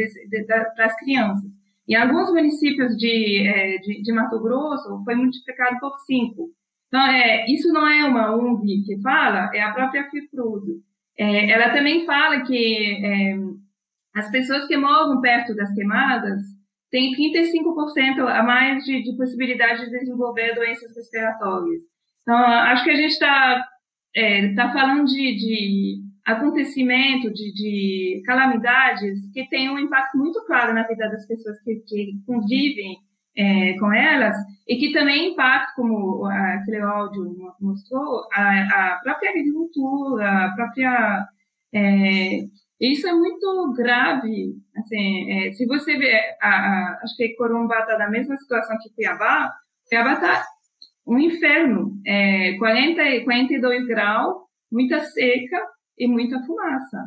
para as crianças. Em alguns municípios de, é, de, de, Mato Grosso foi multiplicado por 5. Então, é, isso não é uma ONG que fala, é a própria Fiocruz. É, ela também fala que é, as pessoas que moram perto das queimadas têm 35% a mais de, de, possibilidade de desenvolver doenças respiratórias. Então, acho que a gente está é, tá falando de, de acontecimento, de, de, calamidades que têm um impacto muito claro na vida das pessoas que, que convivem é, com elas e que também impactam, como aquele áudio mostrou, a, a própria agricultura, a própria é, isso é muito grave. Assim, é, se você vê, a, a, acho que Corumbá está na mesma situação que Cuiabá. Cuiabá está um inferno. É, 40, 42 graus, muita seca e muita fumaça.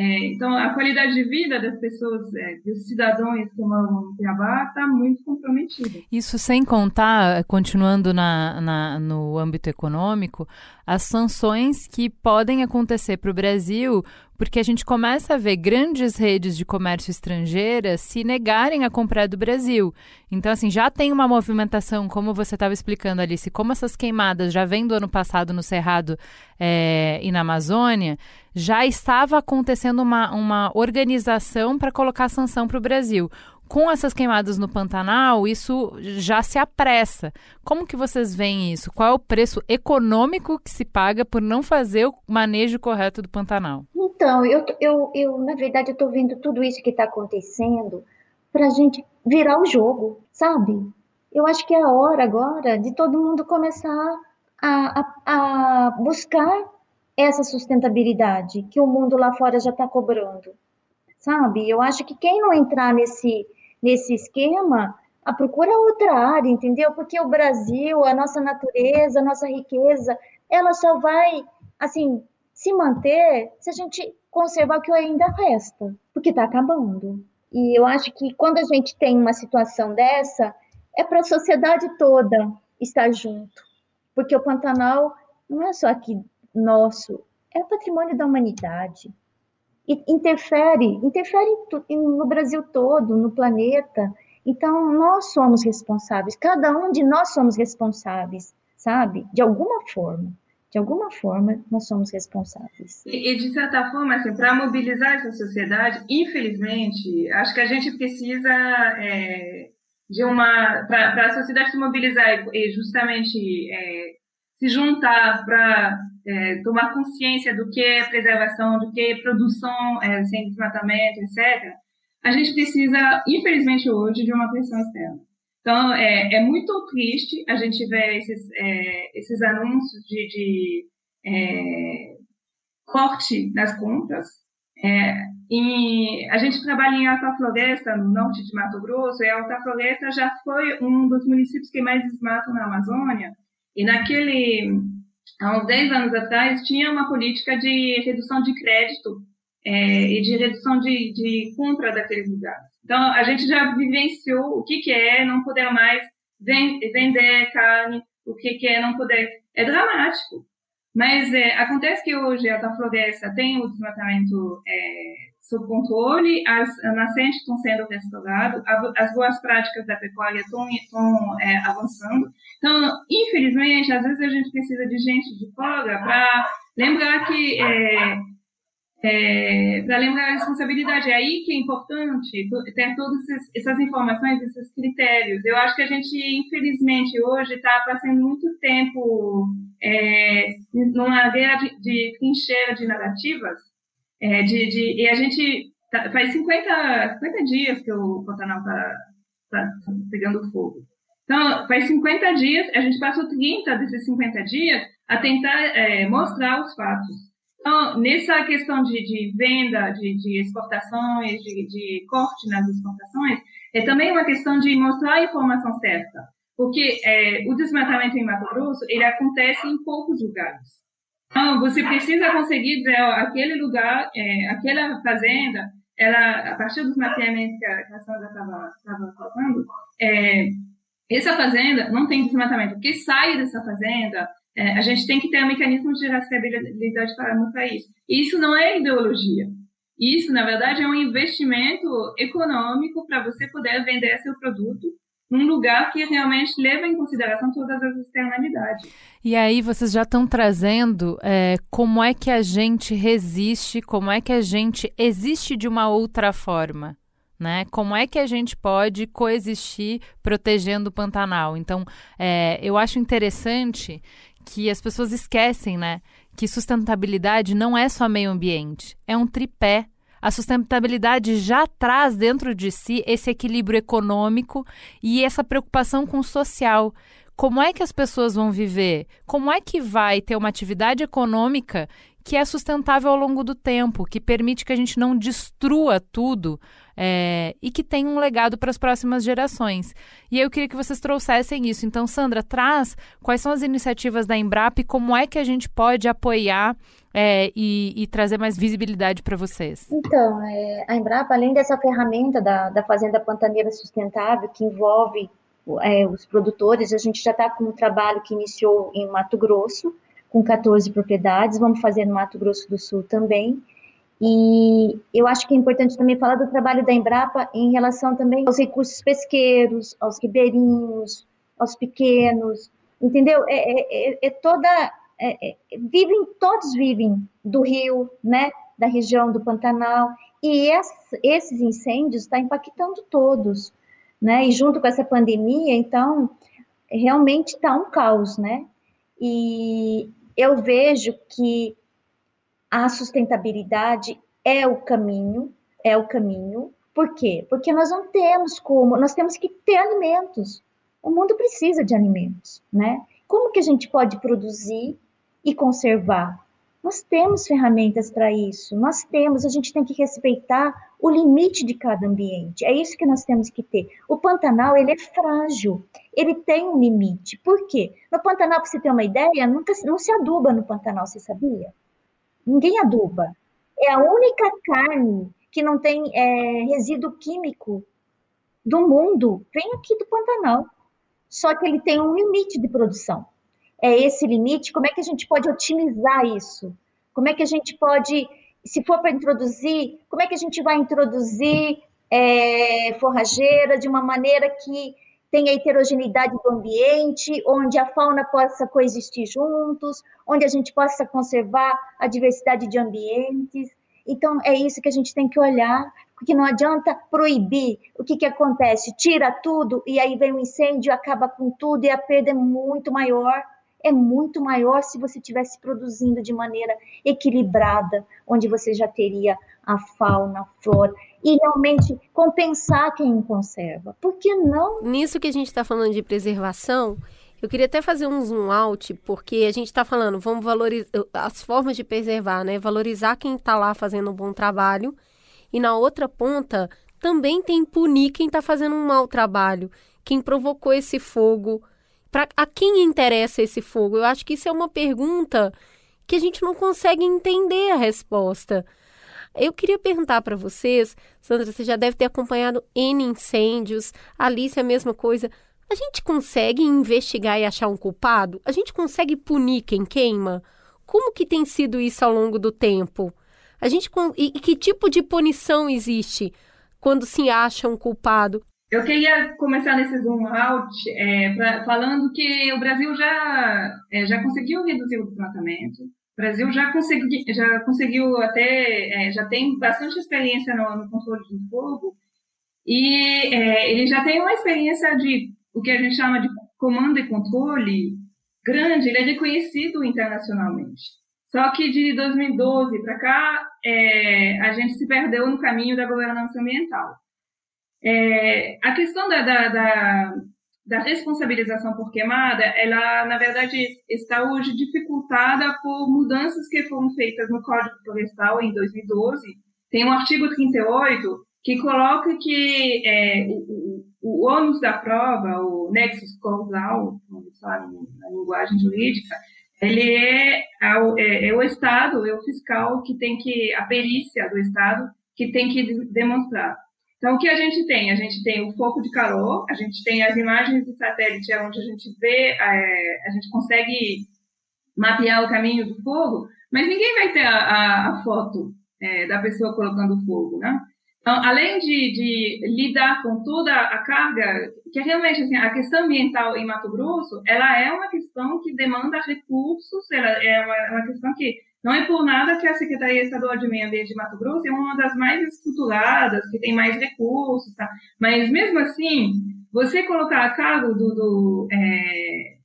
É, então, a qualidade de vida das pessoas, é, dos cidadãos que moram em Cuiabá está muito comprometida. Isso sem contar, continuando na, na, no âmbito econômico, as sanções que podem acontecer para o Brasil porque a gente começa a ver grandes redes de comércio estrangeira se negarem a comprar do Brasil. Então, assim, já tem uma movimentação, como você estava explicando, Alice, como essas queimadas já vem do ano passado no Cerrado é, e na Amazônia, já estava acontecendo uma, uma organização para colocar sanção para o Brasil. Com essas queimadas no Pantanal, isso já se apressa. Como que vocês veem isso? Qual é o preço econômico que se paga por não fazer o manejo correto do Pantanal? Então, eu, eu, eu na verdade, eu estou vendo tudo isso que está acontecendo para a gente virar o jogo, sabe? Eu acho que é a hora agora de todo mundo começar a, a, a buscar essa sustentabilidade que o mundo lá fora já está cobrando, sabe? Eu acho que quem não entrar nesse, nesse esquema, a procura outra área, entendeu? Porque o Brasil, a nossa natureza, a nossa riqueza, ela só vai, assim, se manter se a gente conservar o que ainda resta, porque está acabando. E eu acho que quando a gente tem uma situação dessa, é para a sociedade toda estar junto, porque o Pantanal não é só aqui nosso, é patrimônio da humanidade. E interfere, interfere no Brasil todo, no planeta. Então, nós somos responsáveis, cada um de nós somos responsáveis, sabe? De alguma forma. De alguma forma, nós somos responsáveis. E, de certa forma, assim, para mobilizar essa sociedade, infelizmente, acho que a gente precisa é, de uma. Para a sociedade se mobilizar e justamente é, se juntar para é, tomar consciência do que é preservação, do que é produção é, sem desmatamento, etc., a gente precisa, infelizmente hoje, de uma pressão externa. Então, é, é muito triste a gente ver esses, é, esses anúncios de, de é, corte nas contas. É, e a gente trabalha em Alta Floresta, no norte de Mato Grosso, e Alta Floresta já foi um dos municípios que mais desmatam na Amazônia. E naquele, há uns 10 anos atrás, tinha uma política de redução de crédito é, e de redução de, de compra daqueles lugares. Então, a gente já vivenciou o que, que é não poder mais vender carne, o que, que é não poder. É dramático. Mas é, acontece que hoje a floresta tem o desmatamento é, sob controle, as nascentes estão sendo restauradas, as boas práticas da pecuária estão, estão é, avançando. Então, infelizmente, às vezes a gente precisa de gente de fora para lembrar que é, é, para lembrar a responsabilidade. É aí que é importante ter todas essas informações, esses critérios. Eu acho que a gente, infelizmente, hoje está passando muito tempo é, numa guerra de, de trincheira de narrativas, é, de, de, e a gente tá, faz 50, 50 dias que o Pantanal está tá pegando fogo. Então, faz 50 dias, a gente passou 30 desses 50 dias a tentar é, mostrar os fatos. Então, nessa questão de, de venda, de, de exportações, de, de, corte nas exportações, é também uma questão de mostrar a informação certa. Porque é, o desmatamento em Mato Grosso, ele acontece em poucos lugares. Então, você precisa conseguir dizer, ó, aquele lugar, é, aquela fazenda, ela, a partir dos mapeamentos que a, que a Sandra estava falando, é, essa fazenda não tem desmatamento. O que sai dessa fazenda é, a gente tem que ter um mecanismo de rastreabilidade para mostrar isso. Isso não é ideologia. Isso, na verdade, é um investimento econômico para você poder vender seu produto num lugar que realmente leva em consideração todas as externalidades. E aí vocês já estão trazendo é, como é que a gente resiste, como é que a gente existe de uma outra forma. Né? Como é que a gente pode coexistir protegendo o Pantanal? Então, é, eu acho interessante que as pessoas esquecem, né? Que sustentabilidade não é só meio ambiente, é um tripé. A sustentabilidade já traz dentro de si esse equilíbrio econômico e essa preocupação com o social. Como é que as pessoas vão viver? Como é que vai ter uma atividade econômica que é sustentável ao longo do tempo, que permite que a gente não destrua tudo é, e que tenha um legado para as próximas gerações. E eu queria que vocês trouxessem isso. Então, Sandra, traz quais são as iniciativas da Embrapa e como é que a gente pode apoiar é, e, e, trazer mais visibilidade para vocês? Então, é, a Embrapa, além dessa ferramenta da, da Fazenda Pantaneira Sustentável, que envolve é, os produtores, a gente já está com um trabalho que iniciou em Mato Grosso, com 14 propriedades, vamos fazer no Mato Grosso do Sul também. E eu acho que é importante também falar do trabalho da Embrapa em relação também aos recursos pesqueiros, aos ribeirinhos, aos pequenos, entendeu? É, é, é, é toda. É, é, vivem, todos vivem do rio, né? Da região do Pantanal. E esses incêndios estão tá impactando todos, né? E junto com essa pandemia, então, realmente está um caos, né? E eu vejo que a sustentabilidade é o caminho, é o caminho. Por quê? Porque nós não temos como, nós temos que ter alimentos. O mundo precisa de alimentos, né? Como que a gente pode produzir e conservar? Nós temos ferramentas para isso, nós temos, a gente tem que respeitar o limite de cada ambiente. É isso que nós temos que ter. O Pantanal, ele é frágil, ele tem um limite. Por quê? No Pantanal, para você ter uma ideia, nunca, não se aduba no Pantanal, você sabia? Ninguém aduba. É a única carne que não tem é, resíduo químico do mundo, vem aqui do Pantanal. Só que ele tem um limite de produção é esse limite, como é que a gente pode otimizar isso? Como é que a gente pode, se for para introduzir, como é que a gente vai introduzir é, forrageira de uma maneira que tenha heterogeneidade do ambiente, onde a fauna possa coexistir juntos, onde a gente possa conservar a diversidade de ambientes. Então, é isso que a gente tem que olhar, porque não adianta proibir. O que, que acontece? Tira tudo e aí vem o um incêndio, acaba com tudo e a perda é muito maior é muito maior se você estivesse produzindo de maneira equilibrada, onde você já teria a fauna, a flora, e realmente compensar quem conserva. Por que não? Nisso que a gente está falando de preservação, eu queria até fazer um zoom out, porque a gente está falando, vamos valorizar as formas de preservar, né? Valorizar quem está lá fazendo um bom trabalho, e na outra ponta também tem punir quem está fazendo um mau trabalho, quem provocou esse fogo Pra, a quem interessa esse fogo? Eu acho que isso é uma pergunta que a gente não consegue entender a resposta. Eu queria perguntar para vocês, Sandra, você já deve ter acompanhado N incêndios, Alice a mesma coisa. A gente consegue investigar e achar um culpado? A gente consegue punir quem queima? Como que tem sido isso ao longo do tempo? A gente e que tipo de punição existe quando se acha um culpado? Eu queria começar nesse zoom out é, pra, falando que o Brasil já, é, já conseguiu reduzir o desmatamento. O Brasil já, consegui, já conseguiu até, é, já tem bastante experiência no, no controle do fogo e é, ele já tem uma experiência de o que a gente chama de comando e controle grande, ele é reconhecido internacionalmente. Só que de 2012 para cá, é, a gente se perdeu no caminho da governança ambiental. É, a questão da, da, da, da, responsabilização por queimada, ela, na verdade, está hoje dificultada por mudanças que foram feitas no Código Florestal em 2012. Tem um artigo 38 que coloca que é, o, o, o ônus da prova, o nexus causal, como eles falam na linguagem jurídica, ele é, é, é, o Estado, é o fiscal que tem que, a perícia do Estado, que tem que demonstrar. Então, o que a gente tem? A gente tem o foco de calor, a gente tem as imagens de satélite, onde a gente vê, é, a gente consegue mapear o caminho do fogo, mas ninguém vai ter a, a, a foto é, da pessoa colocando fogo, né? Então, além de, de, lidar com toda a carga, que realmente assim, a questão ambiental em Mato Grosso, ela é uma questão que demanda recursos, ela é uma, uma questão que não é por nada que a Secretaria Estadual de Meio Ambiente de Mato Grosso é uma das mais estruturadas, que tem mais recursos, tá? Mas mesmo assim, você colocar a cargo do, do, é,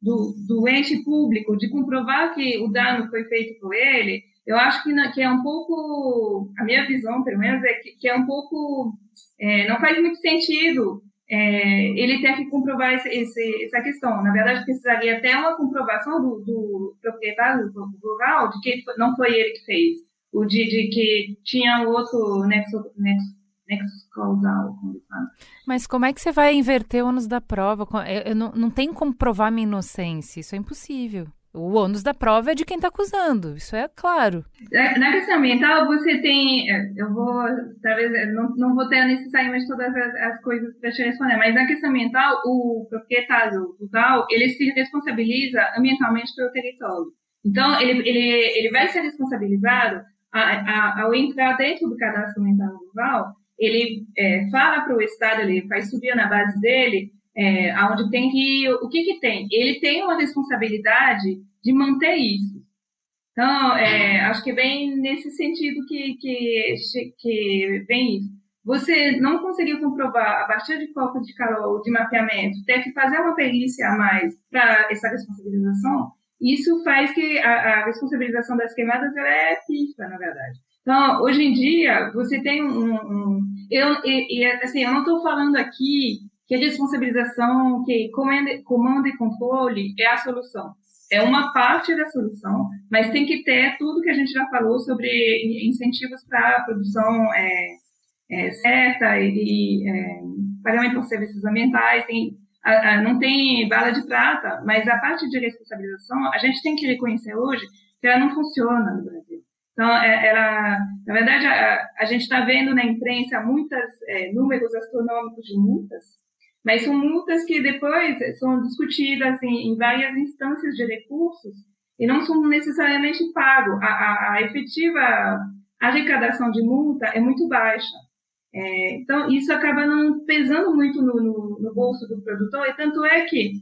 do, do, ente público de comprovar que o dano foi feito por ele, eu acho que, que é um pouco, a minha visão, pelo menos, é que, que é um pouco, é, não faz muito sentido é, ele ter que comprovar esse, esse, essa questão. Na verdade, precisaria até uma comprovação do, do proprietário rural de que não foi ele que fez, o de, de que tinha outro nexo, nexo, nexo causal. Mas como é que você vai inverter o ônus da prova? Eu, eu não, não tem como provar minha inocência, isso é impossível. O ônus da prova é de quem está acusando, isso é claro. É, na questão ambiental, você tem. É, eu vou. Talvez não, não vou ter necessariamente todas as, as coisas para te responder, mas na questão ambiental, o proprietário rural ele se responsabiliza ambientalmente pelo território. Então, ele, ele, ele vai ser responsabilizado a, a, ao entrar dentro do cadastro ambiental rural, ele é, fala para o Estado, ele faz subir na base dele é, onde tem que. O que, que tem? Ele tem uma responsabilidade de manter isso. Então, é, acho que é bem nesse sentido que, que, que vem isso. Você não conseguiu comprovar, a partir de foco de calor, de mapeamento, ter que fazer uma perícia a mais para essa responsabilização, isso faz que a, a responsabilização das queimadas é pífia, na verdade. Então, hoje em dia, você tem um. um eu, e, assim, eu não estou falando aqui que a responsabilização, que comando, e controle é a solução. É uma parte da solução, mas tem que ter tudo que a gente já falou sobre incentivos para a produção é, é, certa e é, pagamento por serviços ambientais. Tem, a, a, não tem bala de prata, mas a parte de responsabilização, a gente tem que reconhecer hoje que ela não funciona no Brasil. Então, é, ela, na verdade, a, a gente está vendo na imprensa muitos é, números astronômicos de multas, mas são multas que depois são discutidas em, em várias instâncias de recursos e não são necessariamente pagos. A, a, a efetiva arrecadação de multa é muito baixa. É, então, isso acaba não pesando muito no, no, no, bolso do produtor, e tanto é que,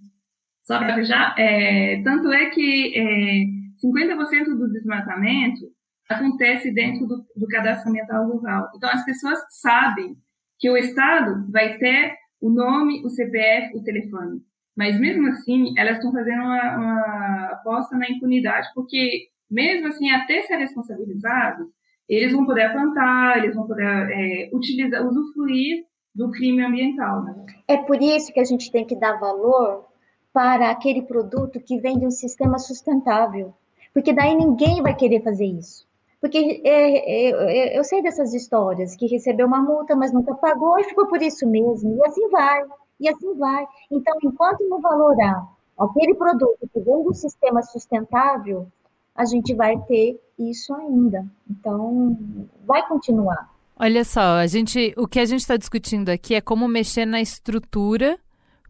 só para fechar, é, tanto é que é, 50% do desmatamento acontece dentro do, do cadastro ambiental rural. Então, as pessoas sabem que o Estado vai ter o nome, o CPF, o telefone. Mas, mesmo assim, elas estão fazendo uma, uma aposta na impunidade, porque, mesmo assim, até ser responsabilizados, eles vão poder plantar, eles vão poder é, utilizar, usufruir do crime ambiental. Né? É por isso que a gente tem que dar valor para aquele produto que vem de um sistema sustentável, porque daí ninguém vai querer fazer isso. Porque é, é, é, eu sei dessas histórias, que recebeu uma multa, mas nunca pagou e ficou por isso mesmo. E assim vai, e assim vai. Então, enquanto não valorar aquele produto que vem do sistema sustentável, a gente vai ter isso ainda. Então, vai continuar. Olha só, a gente, o que a gente está discutindo aqui é como mexer na estrutura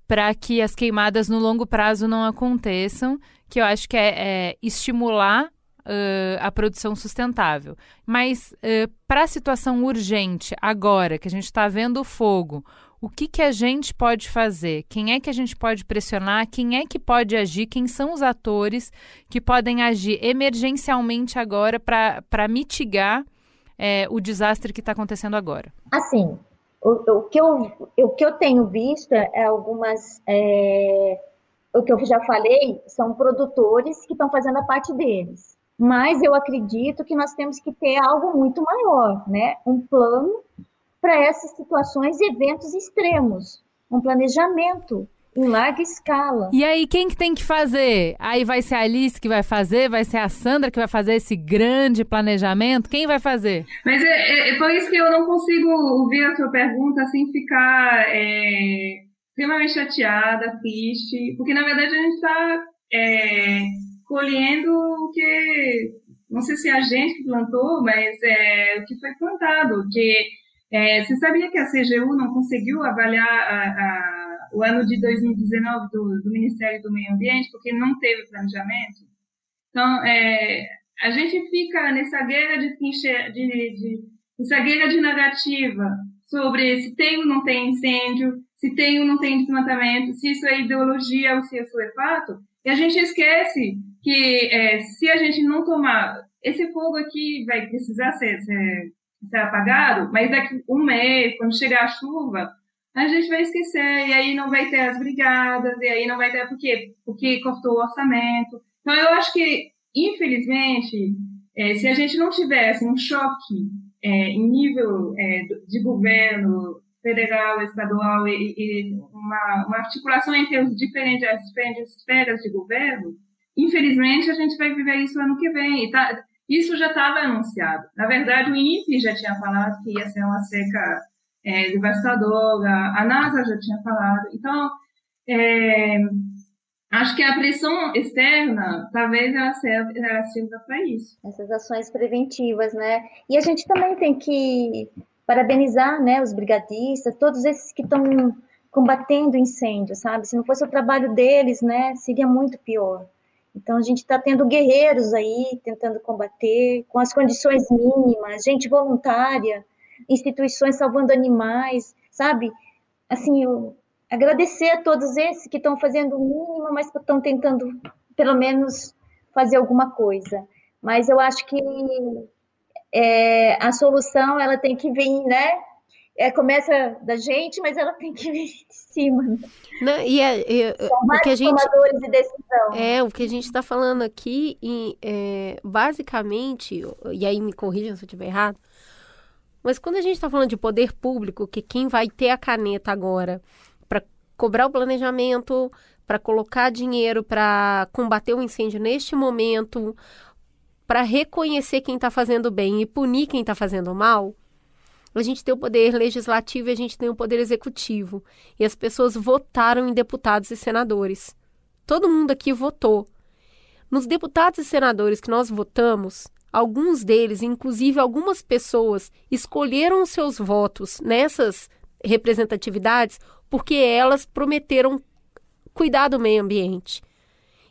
para que as queimadas no longo prazo não aconteçam, que eu acho que é, é estimular uh, a produção sustentável. Mas uh, para a situação urgente, agora que a gente está vendo o fogo, o que, que a gente pode fazer? Quem é que a gente pode pressionar? Quem é que pode agir? Quem são os atores que podem agir emergencialmente agora para mitigar é, o desastre que está acontecendo agora? Assim, o, o, que eu, o que eu tenho visto é algumas. É, o que eu já falei são produtores que estão fazendo a parte deles mas eu acredito que nós temos que ter algo muito maior, né? Um plano para essas situações e eventos extremos, um planejamento em larga escala. E aí, quem que tem que fazer? Aí vai ser a Alice que vai fazer, vai ser a Sandra que vai fazer esse grande planejamento? Quem vai fazer? Mas é, é, é por isso que eu não consigo ouvir a sua pergunta sem ficar é, extremamente chateada, triste, porque na verdade a gente está é, colhendo o que, não sei se é a gente plantou, mas é o que foi plantado. Que é, você sabia que a CGU não conseguiu avaliar a, a, o ano de 2019 do, do, Ministério do Meio Ambiente porque não teve planejamento? Então, é, a gente fica nessa guerra de, de, de, essa guerra de narrativa sobre se tem ou não tem incêndio, se tem ou não tem desmatamento, se isso é ideologia ou se isso é fato, e a gente esquece que é, se a gente não tomar esse fogo aqui vai precisar ser, ser, ser, apagado, mas daqui um mês, quando chegar a chuva, a gente vai esquecer, e aí não vai ter as brigadas, e aí não vai ter, por quê? Porque cortou o orçamento. Então, eu acho que, infelizmente, é, se a gente não tivesse um choque é, em nível é, de governo federal, estadual, e, e uma, uma, articulação entre os diferentes, as diferentes esferas de governo, Infelizmente, a gente vai viver isso ano que vem. Tá, isso já estava anunciado. Na verdade, o INPE já tinha falado que ia ser uma seca é, devastadora, a NASA já tinha falado. Então, é, acho que a pressão externa, talvez ela sirva para isso. Essas ações preventivas, né? E a gente também tem que parabenizar né, os brigadistas, todos esses que estão combatendo incêndio, sabe? Se não fosse o trabalho deles, né, seria muito pior. Então, a gente está tendo guerreiros aí tentando combater, com as condições mínimas, gente voluntária, instituições salvando animais, sabe? Assim, eu agradecer a todos esses que estão fazendo o mínimo, mas estão tentando, pelo menos, fazer alguma coisa. Mas eu acho que é, a solução ela tem que vir, né? É, começa da gente, mas ela tem que vir de cima. Né? Não, e é, é, o que a gente de decisão. É o que a gente está falando aqui, em, é, basicamente, e aí me corrija se eu estiver errado, mas quando a gente está falando de poder público, que quem vai ter a caneta agora para cobrar o planejamento, para colocar dinheiro para combater o incêndio neste momento, para reconhecer quem está fazendo bem e punir quem está fazendo mal, a gente tem o poder legislativo e a gente tem o poder executivo. E as pessoas votaram em deputados e senadores. Todo mundo aqui votou. Nos deputados e senadores que nós votamos, alguns deles, inclusive algumas pessoas, escolheram os seus votos nessas representatividades porque elas prometeram cuidar do meio ambiente.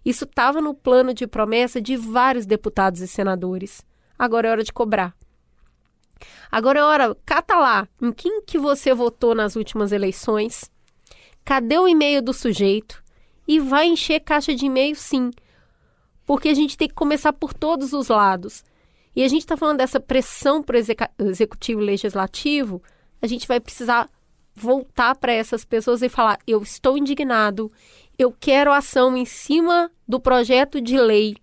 Isso estava no plano de promessa de vários deputados e senadores. Agora é hora de cobrar. Agora é hora, cata lá, em quem que você votou nas últimas eleições? Cadê o e-mail do sujeito? E vai encher caixa de e-mail sim. Porque a gente tem que começar por todos os lados. E a gente está falando dessa pressão para o executivo e legislativo, a gente vai precisar voltar para essas pessoas e falar: eu estou indignado, eu quero ação em cima do projeto de lei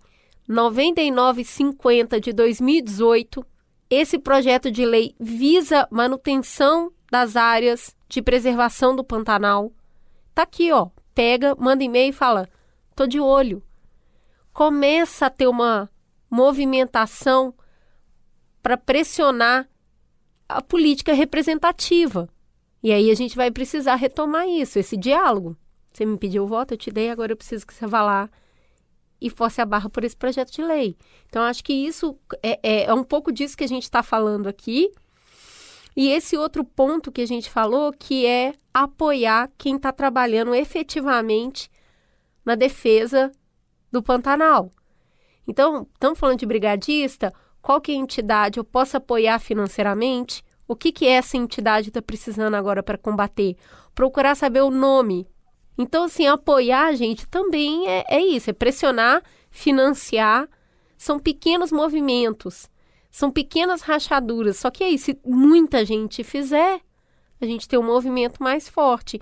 9950 de 2018. Esse projeto de lei visa manutenção das áreas de preservação do Pantanal. Tá aqui, ó. Pega, manda e-mail e fala: tô de olho. Começa a ter uma movimentação para pressionar a política representativa. E aí a gente vai precisar retomar isso, esse diálogo. Você me pediu o voto, eu te dei, agora eu preciso que você vá lá e force a barra por esse projeto de lei. Então, acho que isso é, é, é um pouco disso que a gente está falando aqui. E esse outro ponto que a gente falou, que é apoiar quem está trabalhando efetivamente na defesa do Pantanal. Então, estamos falando de brigadista, qual que é a entidade eu posso apoiar financeiramente? O que, que essa entidade está precisando agora para combater? Procurar saber o nome então, assim, apoiar a gente também é, é isso, é pressionar, financiar. São pequenos movimentos, são pequenas rachaduras. Só que aí, se muita gente fizer, a gente tem um movimento mais forte.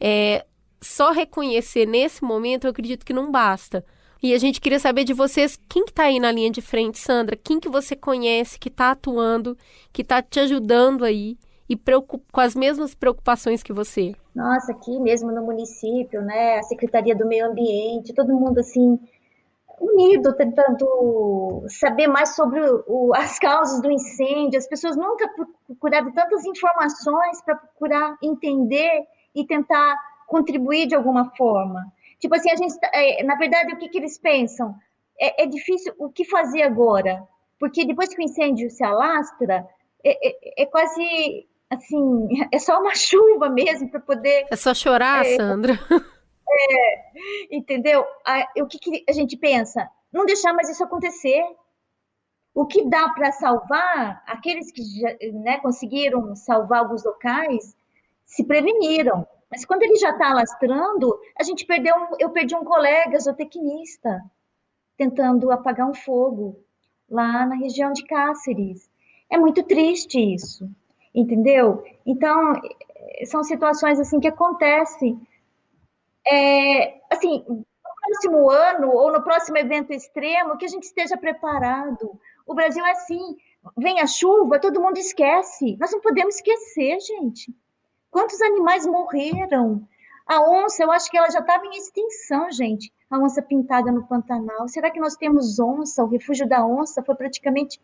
É, só reconhecer nesse momento, eu acredito que não basta. E a gente queria saber de vocês, quem que está aí na linha de frente, Sandra? Quem que você conhece, que está atuando, que está te ajudando aí e com as mesmas preocupações que você? Nossa, aqui mesmo no município, né, a Secretaria do Meio Ambiente, todo mundo assim unido, tentando saber mais sobre o, as causas do incêndio. As pessoas nunca procuraram tantas informações para procurar entender e tentar contribuir de alguma forma. Tipo assim, a gente, tá, é, na verdade, o que, que eles pensam? É, é, difícil o que fazer agora, porque depois que o incêndio se alastra, é, é, é quase assim, é só uma chuva mesmo para poder. É só chorar, é, Sandra. É, entendeu? o que, que, a gente pensa? Não deixar mais isso acontecer. O que dá para salvar, aqueles que já, né, conseguiram salvar alguns locais, se preveniram. Mas quando ele já está alastrando, a gente perdeu. Eu perdi um colega zootecnista tentando apagar um fogo lá na região de Cáceres. É muito triste isso entendeu? Então, são situações assim que acontecem. É, assim, no próximo ano ou no próximo evento extremo, que a gente esteja preparado. O Brasil é assim, vem a chuva, todo mundo esquece. Nós não podemos esquecer, gente. Quantos animais morreram? A onça, eu acho que ela já estava em extinção, gente. A onça pintada no Pantanal. Será que nós temos onça? O refúgio da onça foi praticamente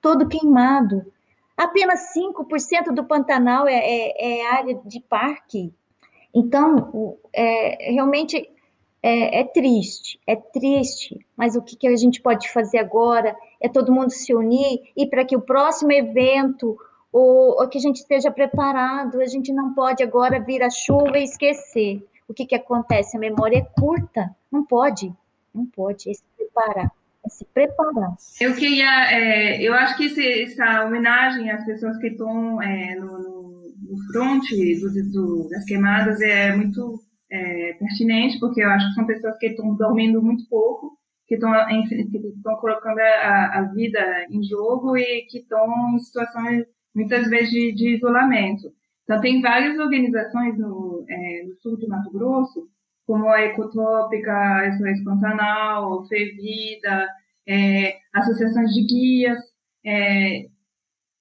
todo queimado. Apenas 5% do Pantanal é, é, é, área de parque. Então, é, realmente é, é, triste, é triste. Mas o que, que a gente pode fazer agora é todo mundo se unir e para que o próximo evento ou, ou, que a gente esteja preparado, a gente não pode agora vir a chuva e esquecer. O que, que acontece? A memória é curta, não pode, não pode, se preparar se preparar. Eu queria, é, eu acho que esse, essa homenagem às pessoas que estão é, no, no, fronte do, do, das queimadas é muito é, pertinente, porque eu acho que são pessoas que estão dormindo muito pouco que estão colocando a, a, vida em jogo e que estão em situações, muitas vezes, de, de isolamento. Então, tem várias organizações no, é, no sul de Mato Grosso, como a Ecotrópica, SOS Pantanal, FEVIDA, é, associações de guias, é,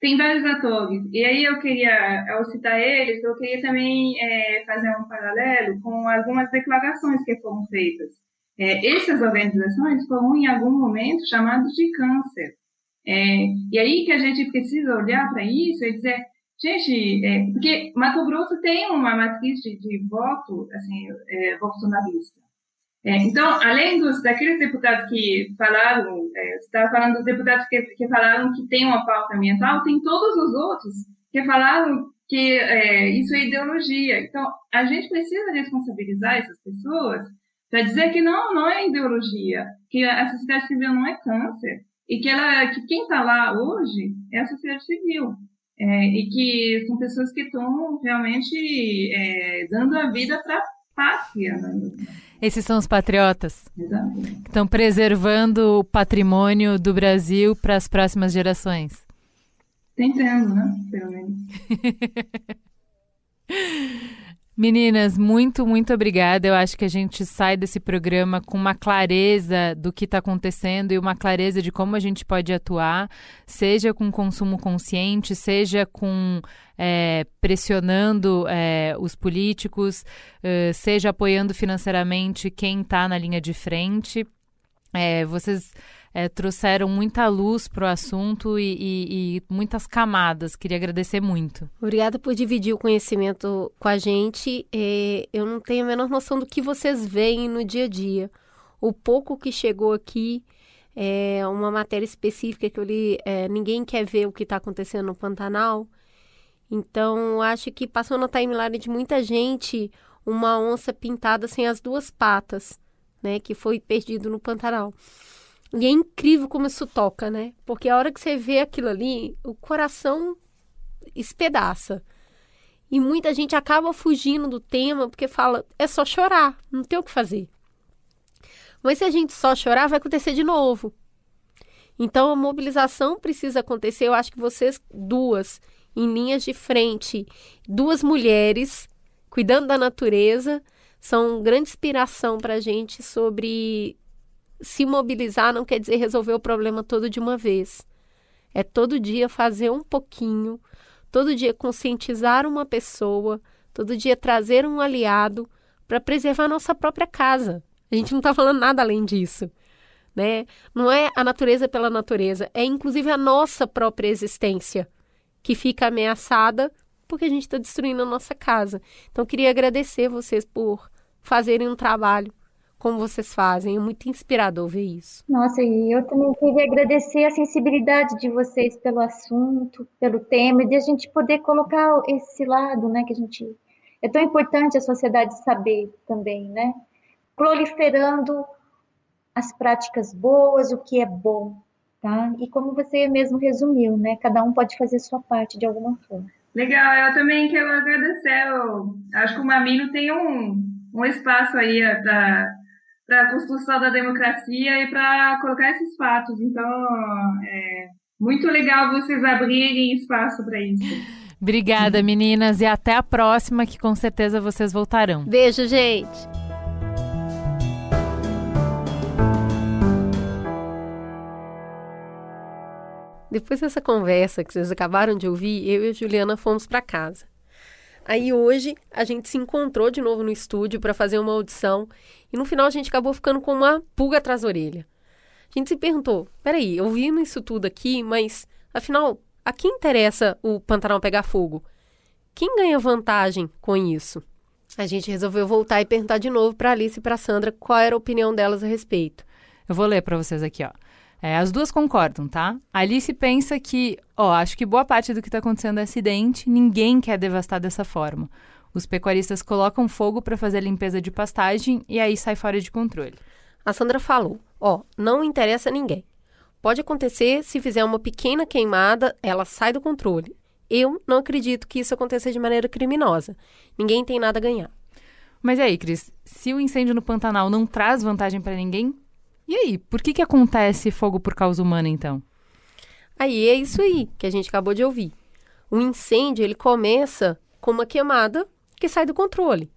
tem vários atores. E aí eu queria, ao citar eles, eu queria também é, fazer um paralelo com algumas declarações que foram feitas. É, essas organizações foram em algum momento chamadas de câncer. É, e aí que a gente precisa olhar para isso e dizer, gente, é, porque Mato Grosso tem uma matriz de, de voto, assim, é, bolsonarista. É, então, além dos daqueles deputados que falaram, é, você estava falando dos deputados que, que falaram que tem uma pauta ambiental, tem todos os outros que falaram que é, isso é ideologia. Então, a gente precisa responsabilizar essas pessoas para dizer que não, não é ideologia, que a sociedade civil não é câncer e que ela, que quem está lá hoje é a sociedade civil. É, e que são pessoas que estão realmente é, dando a vida para a pátria. Né? Esses são os patriotas Exato. que estão preservando o patrimônio do Brasil para as próximas gerações. Tentando, né? Pelo menos. Meninas, muito, muito obrigada. Eu acho que a gente sai desse programa com uma clareza do que está acontecendo e uma clareza de como a gente pode atuar, seja com consumo consciente, seja com é, pressionando é, os políticos, é, seja apoiando financeiramente quem está na linha de frente. É, vocês é, trouxeram muita luz para o assunto e, e, e, muitas camadas. Queria agradecer muito. Obrigada por dividir o conhecimento com a gente. É, eu não tenho a menor noção do que vocês veem no dia a dia. O pouco que chegou aqui é uma matéria específica que eu li. É, ninguém quer ver o que está acontecendo no Pantanal. Então, acho que passou na timeline de muita gente uma onça pintada sem as duas patas, né? Que foi perdido no Pantanal. E é incrível como isso toca, né? Porque a hora que você vê aquilo ali, o coração espedaça. E muita gente acaba fugindo do tema porque fala, é só chorar, não tem o que fazer. Mas se a gente só chorar, vai acontecer de novo. Então a mobilização precisa acontecer. Eu acho que vocês duas, em linhas de frente, duas mulheres cuidando da natureza, são grande inspiração para a gente sobre se mobilizar não quer dizer resolver o problema todo de uma vez. É todo dia fazer um pouquinho, todo dia conscientizar uma pessoa, todo dia trazer um aliado para preservar nossa própria casa. A gente não está falando nada além disso. Né? Não é a natureza pela natureza, é inclusive a nossa própria existência que fica ameaçada porque a gente está destruindo a nossa casa. Então, queria agradecer vocês por fazerem um trabalho como vocês fazem. É muito inspirador ver isso. Nossa, e eu também queria agradecer a sensibilidade de vocês pelo assunto, pelo tema, e de a gente poder colocar esse lado, né, que a gente. É tão importante a sociedade saber também, né? Proliferando as práticas boas, o que é bom, tá? E como você mesmo resumiu, né? Cada um pode fazer sua parte de alguma forma. Legal, eu também quero agradecer. Eu acho que o Mamino tem um, um espaço aí para para a construção da democracia e para colocar esses fatos. Então, é muito legal vocês abrirem espaço para isso. Obrigada, meninas, e até a próxima, que com certeza vocês voltarão. Beijo, gente. Depois dessa conversa que vocês acabaram de ouvir, eu e a Juliana fomos para casa. Aí hoje a gente se encontrou de novo no estúdio para fazer uma audição e no final a gente acabou ficando com uma pulga atrás da orelha. A gente se perguntou: peraí, vi isso tudo aqui, mas afinal, a quem interessa o Pantanal pegar fogo? Quem ganha vantagem com isso? A gente resolveu voltar e perguntar de novo para Alice e para Sandra qual era a opinião delas a respeito. Eu vou ler para vocês aqui, ó. É, as duas concordam, tá? Alice pensa que, ó, acho que boa parte do que está acontecendo é acidente, ninguém quer devastar dessa forma. Os pecuaristas colocam fogo para fazer a limpeza de pastagem e aí sai fora de controle. A Sandra falou: ó, não interessa a ninguém. Pode acontecer se fizer uma pequena queimada, ela sai do controle. Eu não acredito que isso aconteça de maneira criminosa. Ninguém tem nada a ganhar. Mas aí, Cris? Se o incêndio no Pantanal não traz vantagem para ninguém, E aí, por que, que acontece fogo por causa humana, então? Aí é isso aí que a gente acabou de ouvir. O incêndio ele começa com uma queimada que sai do controle.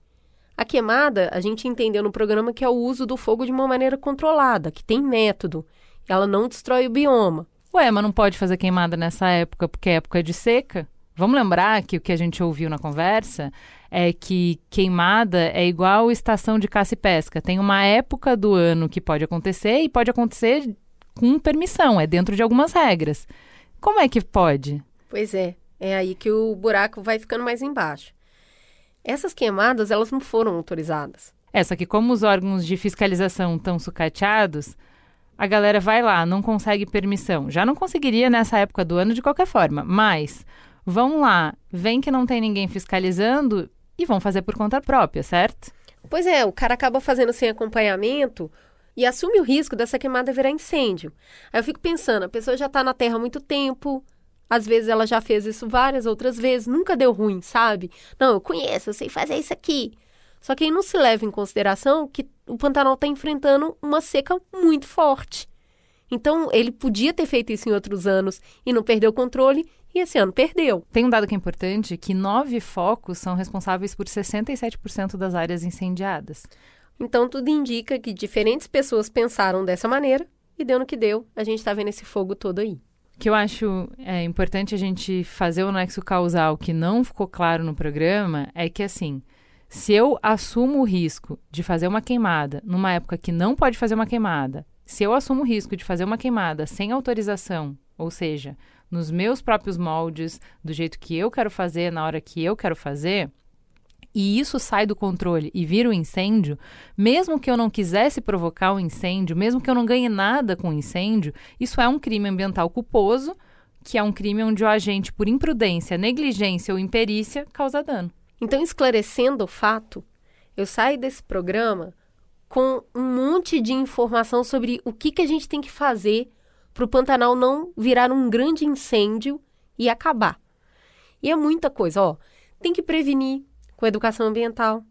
A queimada, a gente entendeu no programa que é o uso do fogo de uma maneira controlada, que tem método. Ela não destrói o bioma. Ué, mas não pode fazer queimada nessa época porque é época de seca? Vamos lembrar que o que a gente ouviu na conversa é que queimada é igual estação de caça e pesca. Tem uma época do ano que pode acontecer e pode acontecer com permissão, é dentro de algumas regras. Como é que pode? Pois é, é aí que o buraco vai ficando mais embaixo. Essas queimadas, elas não foram autorizadas. É, só que como os órgãos de fiscalização estão sucateados, a galera vai lá, não consegue permissão. Já não conseguiria nessa época do ano de qualquer forma, mas vão lá, vem que não tem ninguém fiscalizando e vão fazer por conta própria, certo? Pois é, o cara acaba fazendo sem acompanhamento e assume o risco dessa queimada virar incêndio. Aí eu fico pensando, a pessoa já está na terra há muito tempo, às vezes ela já fez isso várias outras vezes, nunca deu ruim, sabe? Não, eu conheço, eu sei fazer isso aqui. Só que aí não se leva em consideração que o Pantanal está enfrentando uma seca muito forte. Então, ele podia ter feito isso em outros anos e não perdeu o controle, e esse ano perdeu. Tem um dado que é importante, que nove focos são responsáveis por 67% das áreas incendiadas. Então, tudo indica que diferentes pessoas pensaram dessa maneira e deu no que deu. A gente está vendo esse fogo todo aí. O que eu acho é importante a gente fazer o nexo causal que não ficou claro no programa é que, assim, se eu assumo o risco de fazer uma queimada numa época que não pode fazer uma queimada, se eu assumo o risco de fazer uma queimada sem autorização, ou seja, nos meus próprios moldes, do jeito que eu quero fazer, na hora que eu quero fazer, e isso sai do controle e vira um incêndio, mesmo que eu não quisesse provocar um incêndio, mesmo que eu não ganhe nada com o um incêndio, isso é um crime ambiental culposo, que é um crime onde o agente, por imprudência, negligência ou imperícia, causa dano. Então, esclarecendo o fato, eu saio desse programa com um monte de informação sobre o que, que a gente tem que fazer para o Pantanal não virar um grande incêndio e acabar. E é muita coisa, ó. Tem que prevenir com educação ambiental.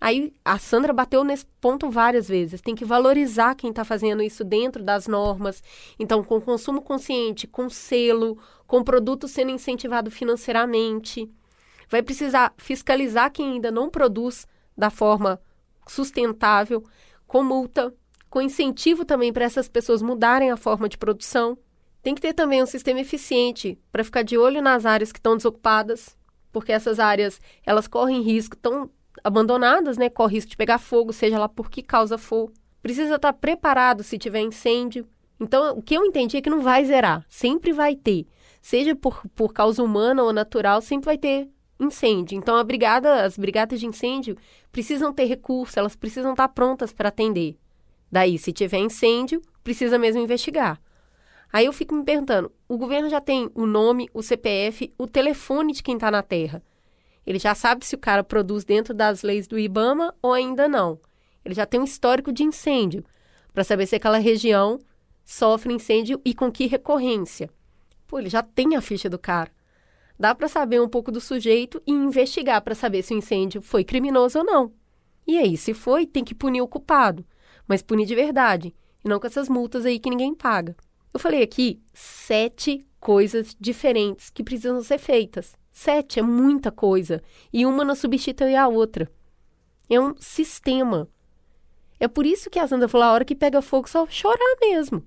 Aí a Sandra bateu nesse ponto várias vezes. Tem que valorizar quem está fazendo isso dentro das normas. Então, com consumo consciente, com selo, com produto sendo incentivado financeiramente. Vai precisar fiscalizar quem ainda não produz da forma sustentável, com multa, com incentivo também para essas pessoas mudarem a forma de produção. Tem que ter também um sistema eficiente para ficar de olho nas áreas que estão desocupadas, porque essas áreas elas correm risco, estão abandonadas, né? Corre risco de pegar fogo, seja lá por que causa for. Precisa estar preparado se tiver incêndio. Então, o que eu entendi é que não vai zerar, sempre vai ter. Seja por, por causa humana ou natural, sempre vai ter incêndio. Então, a brigada, as brigadas de incêndio precisam ter recurso, elas precisam estar prontas para atender. Daí, se tiver incêndio, precisa mesmo investigar. Aí eu fico me perguntando: o governo já tem o nome, o CPF, o telefone de quem está na terra. Ele já sabe se o cara produz dentro das leis do IBAMA ou ainda não. Ele já tem um histórico de incêndio para saber se aquela região sofre incêndio e com que recorrência. Pô, ele já tem a ficha do cara dá para saber um pouco do sujeito e investigar para saber se o incêndio foi criminoso ou não. E aí, se foi, tem que punir o culpado, mas punir de verdade, e não com essas multas aí que ninguém paga. Eu falei aqui sete coisas diferentes que precisam ser feitas. Sete é muita coisa, e uma não substitui a outra. É um sistema. É por isso que a Sandra falou: a hora que pega fogo, só chorar mesmo.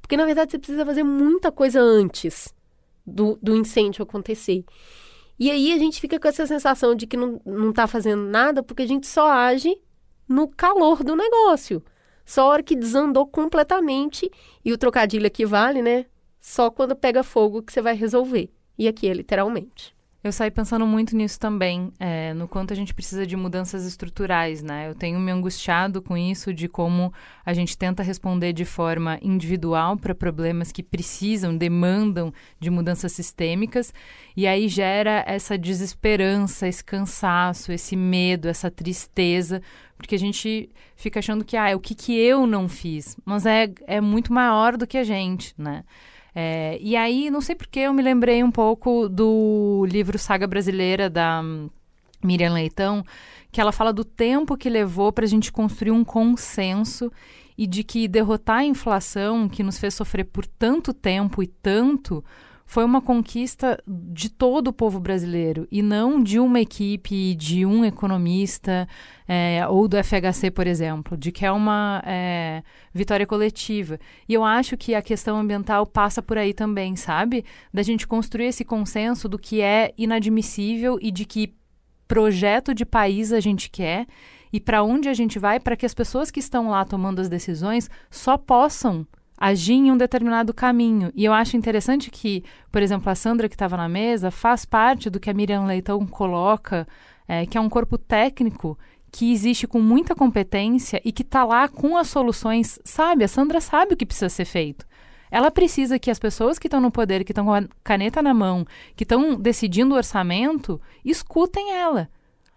Porque na verdade você precisa fazer muita coisa antes do, do incêndio acontecer. E aí a gente fica com essa sensação de que não, não tá fazendo nada porque a gente só age no calor do negócio. Só a hora que desandou completamente, e o trocadilho aqui vale, né? Só quando pega fogo que você vai resolver. E aqui é literalmente. Eu saí pensando muito nisso também, é, no quanto a gente precisa de mudanças estruturais, né? Eu tenho me angustiado com isso de como a gente tenta responder de forma individual para problemas que precisam, demandam de mudanças sistêmicas, e aí gera essa desesperança, esse cansaço, esse medo, essa tristeza, porque a gente fica achando que, ah, é o que, que eu não fiz, mas é, é muito maior do que a gente, né? É, e aí, não sei porque, eu me lembrei um pouco do livro Saga Brasileira da Miriam Leitão, que ela fala do tempo que levou para a gente construir um consenso e de que derrotar a inflação que nos fez sofrer por tanto tempo e tanto foi uma conquista de todo o povo brasileiro e não de uma equipe, de um economista é, ou do FHC, por exemplo, de que é uma é, vitória coletiva. E eu acho que a questão ambiental passa por aí também, sabe? Da gente construir esse consenso do que é inadmissível e de que projeto de país a gente quer e para onde a gente vai para que as pessoas que estão lá tomando as decisões só possam agir em um determinado caminho. E eu acho interessante que, por exemplo, a Sandra que estava na mesa faz parte do que a Miriam Leitão coloca, é, que é um corpo técnico que existe com muita competência e que está lá com as soluções, sabe? A Sandra sabe o que precisa ser feito. Ela precisa que as pessoas que estão no poder, que estão com a caneta na mão, que estão decidindo o orçamento, escutem ela.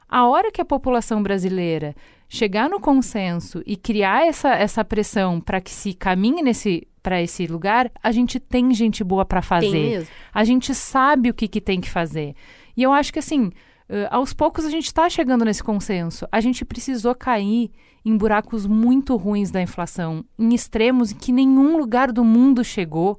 A hora que a população brasileira chegar no consenso e criar essa, essa pressão para que se caminhe nesse para esse lugar, a gente tem gente boa para fazer. A gente sabe o que, que tem que fazer. E eu acho que assim, uh, aos poucos a gente está chegando nesse consenso. A gente precisou cair em buracos muito ruins da inflação, em extremos que nenhum lugar do mundo chegou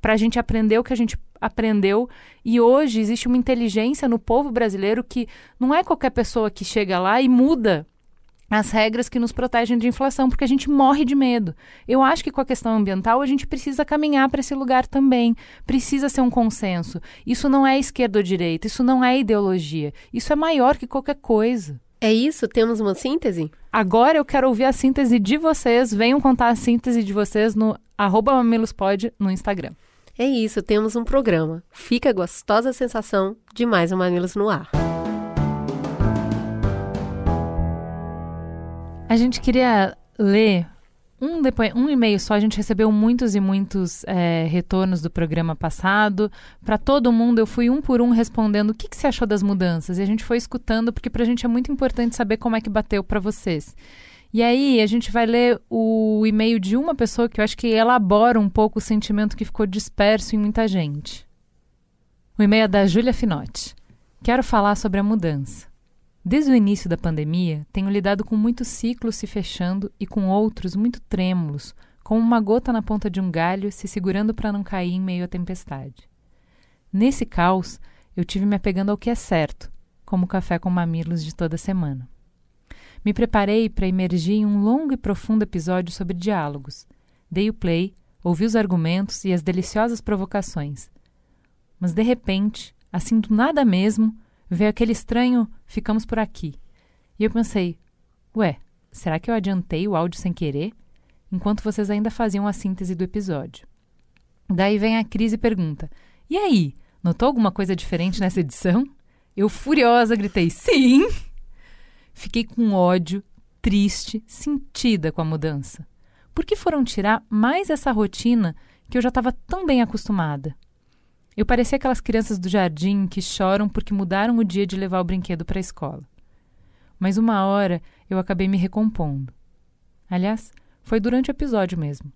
para a gente aprender o que a gente aprendeu. E hoje existe uma inteligência no povo brasileiro que não é qualquer pessoa que chega lá e muda as regras que nos protegem de inflação, porque a gente morre de medo. Eu acho que com a questão ambiental a gente precisa caminhar para esse lugar também. Precisa ser um consenso. Isso não é esquerda ou direita, isso não é ideologia. Isso é maior que qualquer coisa. É isso? Temos uma síntese? Agora eu quero ouvir a síntese de vocês. Venham contar a síntese de vocês no arroba mamilospod no Instagram. É isso, temos um programa. Fica a gostosa sensação de mais um Mamilos no ar. A gente queria ler um, depois, um e-mail só. A gente recebeu muitos e muitos é, retornos do programa passado. Para todo mundo, eu fui um por um respondendo o que, que você achou das mudanças. E a gente foi escutando, porque para a gente é muito importante saber como é que bateu para vocês. E aí, a gente vai ler o e-mail de uma pessoa que eu acho que elabora um pouco o sentimento que ficou disperso em muita gente. O e-mail é da Júlia Finotti. Quero falar sobre a mudança. Desde o início da pandemia, tenho lidado com muitos ciclos se fechando e com outros muito trêmulos, como uma gota na ponta de um galho se segurando para não cair em meio à tempestade. Nesse caos, eu tive me apegando ao que é certo, como o café com mamilos de toda semana. Me preparei para emergir em um longo e profundo episódio sobre diálogos. Dei o play, ouvi os argumentos e as deliciosas provocações. Mas de repente, assim do nada mesmo, veio aquele estranho ficamos por aqui. E eu pensei, ué, será que eu adiantei o áudio sem querer? Enquanto vocês ainda faziam a síntese do episódio. Daí vem a Cris e pergunta: E aí, notou alguma coisa diferente nessa edição? Eu, furiosa, gritei: Sim! Fiquei com ódio, triste, sentida com a mudança. Por que foram tirar mais essa rotina que eu já estava tão bem acostumada? Eu parecia aquelas crianças do jardim que choram porque mudaram o dia de levar o brinquedo para a escola. Mas uma hora eu acabei me recompondo. Aliás, foi durante o episódio mesmo.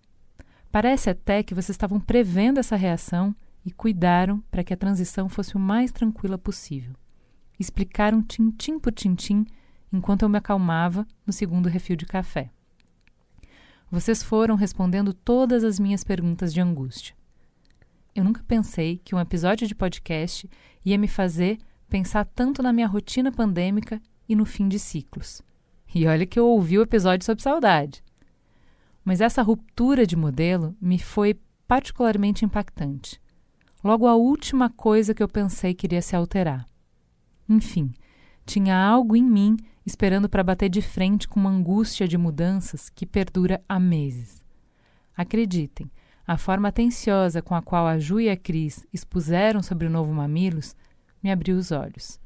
Parece até que vocês estavam prevendo essa reação e cuidaram para que a transição fosse o mais tranquila possível. Explicaram tintim por tintim enquanto eu me acalmava no segundo refil de café. Vocês foram respondendo todas as minhas perguntas de angústia. Eu nunca pensei que um episódio de podcast ia me fazer pensar tanto na minha rotina pandêmica e no fim de ciclos. E olha que eu ouvi o episódio sobre saudade. Mas essa ruptura de modelo me foi particularmente impactante. Logo a última coisa que eu pensei que iria se alterar. Enfim, tinha algo em mim esperando para bater de frente com uma angústia de mudanças que perdura há meses. Acreditem, a forma atenciosa com a qual a Ju e a Cris expuseram sobre o novo Mamilos me abriu os olhos.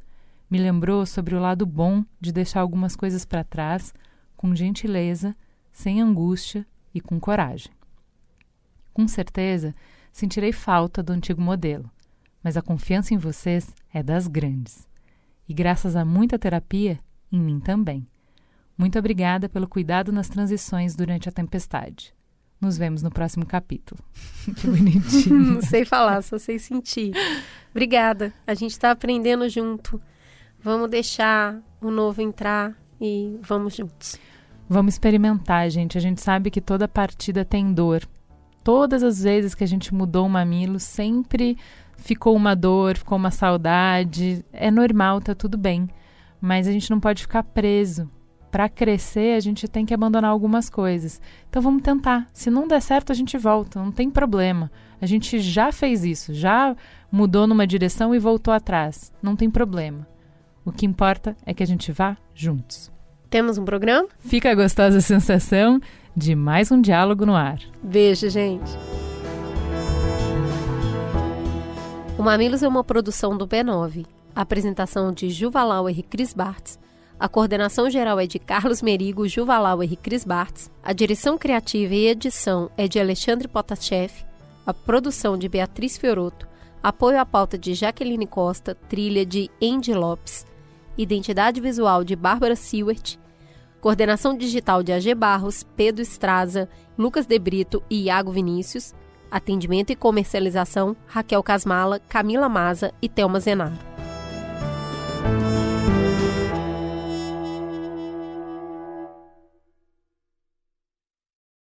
Me lembrou sobre o lado bom de deixar algumas coisas para trás, com gentileza, sem angústia e com coragem. Com certeza, sentirei falta do antigo modelo, mas a confiança em vocês é das grandes. E graças a muita terapia, em mim também. Muito obrigada pelo cuidado nas transições durante a tempestade. Nos vemos no próximo capítulo. que bonitinho. Não sei falar, só sei sentir. Obrigada. A gente está aprendendo junto. Vamos deixar o novo entrar e vamos juntos. Vamos experimentar, gente. A gente sabe que toda partida tem dor. Todas as vezes que a gente mudou o mamilo, sempre ficou uma dor, ficou uma saudade. É normal, tá tudo bem. Mas a gente não pode ficar preso. Para crescer, a gente tem que abandonar algumas coisas. Então vamos tentar. Se não der certo, a gente volta, não tem problema. A gente já fez isso, já mudou numa direção e voltou atrás. Não tem problema. O que importa é que a gente vá juntos. Temos um programa? Fica a gostosa sensação de mais um diálogo no ar. Beijo, gente. O Mamilos é uma produção do B9. A apresentação de Juvalau e Cris Bartz. A coordenação geral é de Carlos Merigo, Juvalau e Cris Bartz. A direção criativa e edição é de Alexandre Potachev. A produção de Beatriz Fioroto. Apoio à pauta de Jaqueline Costa, trilha de Andy Lopes identidade visual de Bárbara Seward, coordenação digital de AG Barros, Pedro Estraza, Lucas De Brito e Iago Vinícius, atendimento e comercialização Raquel Casmala, Camila Maza e Thelma Zenaro.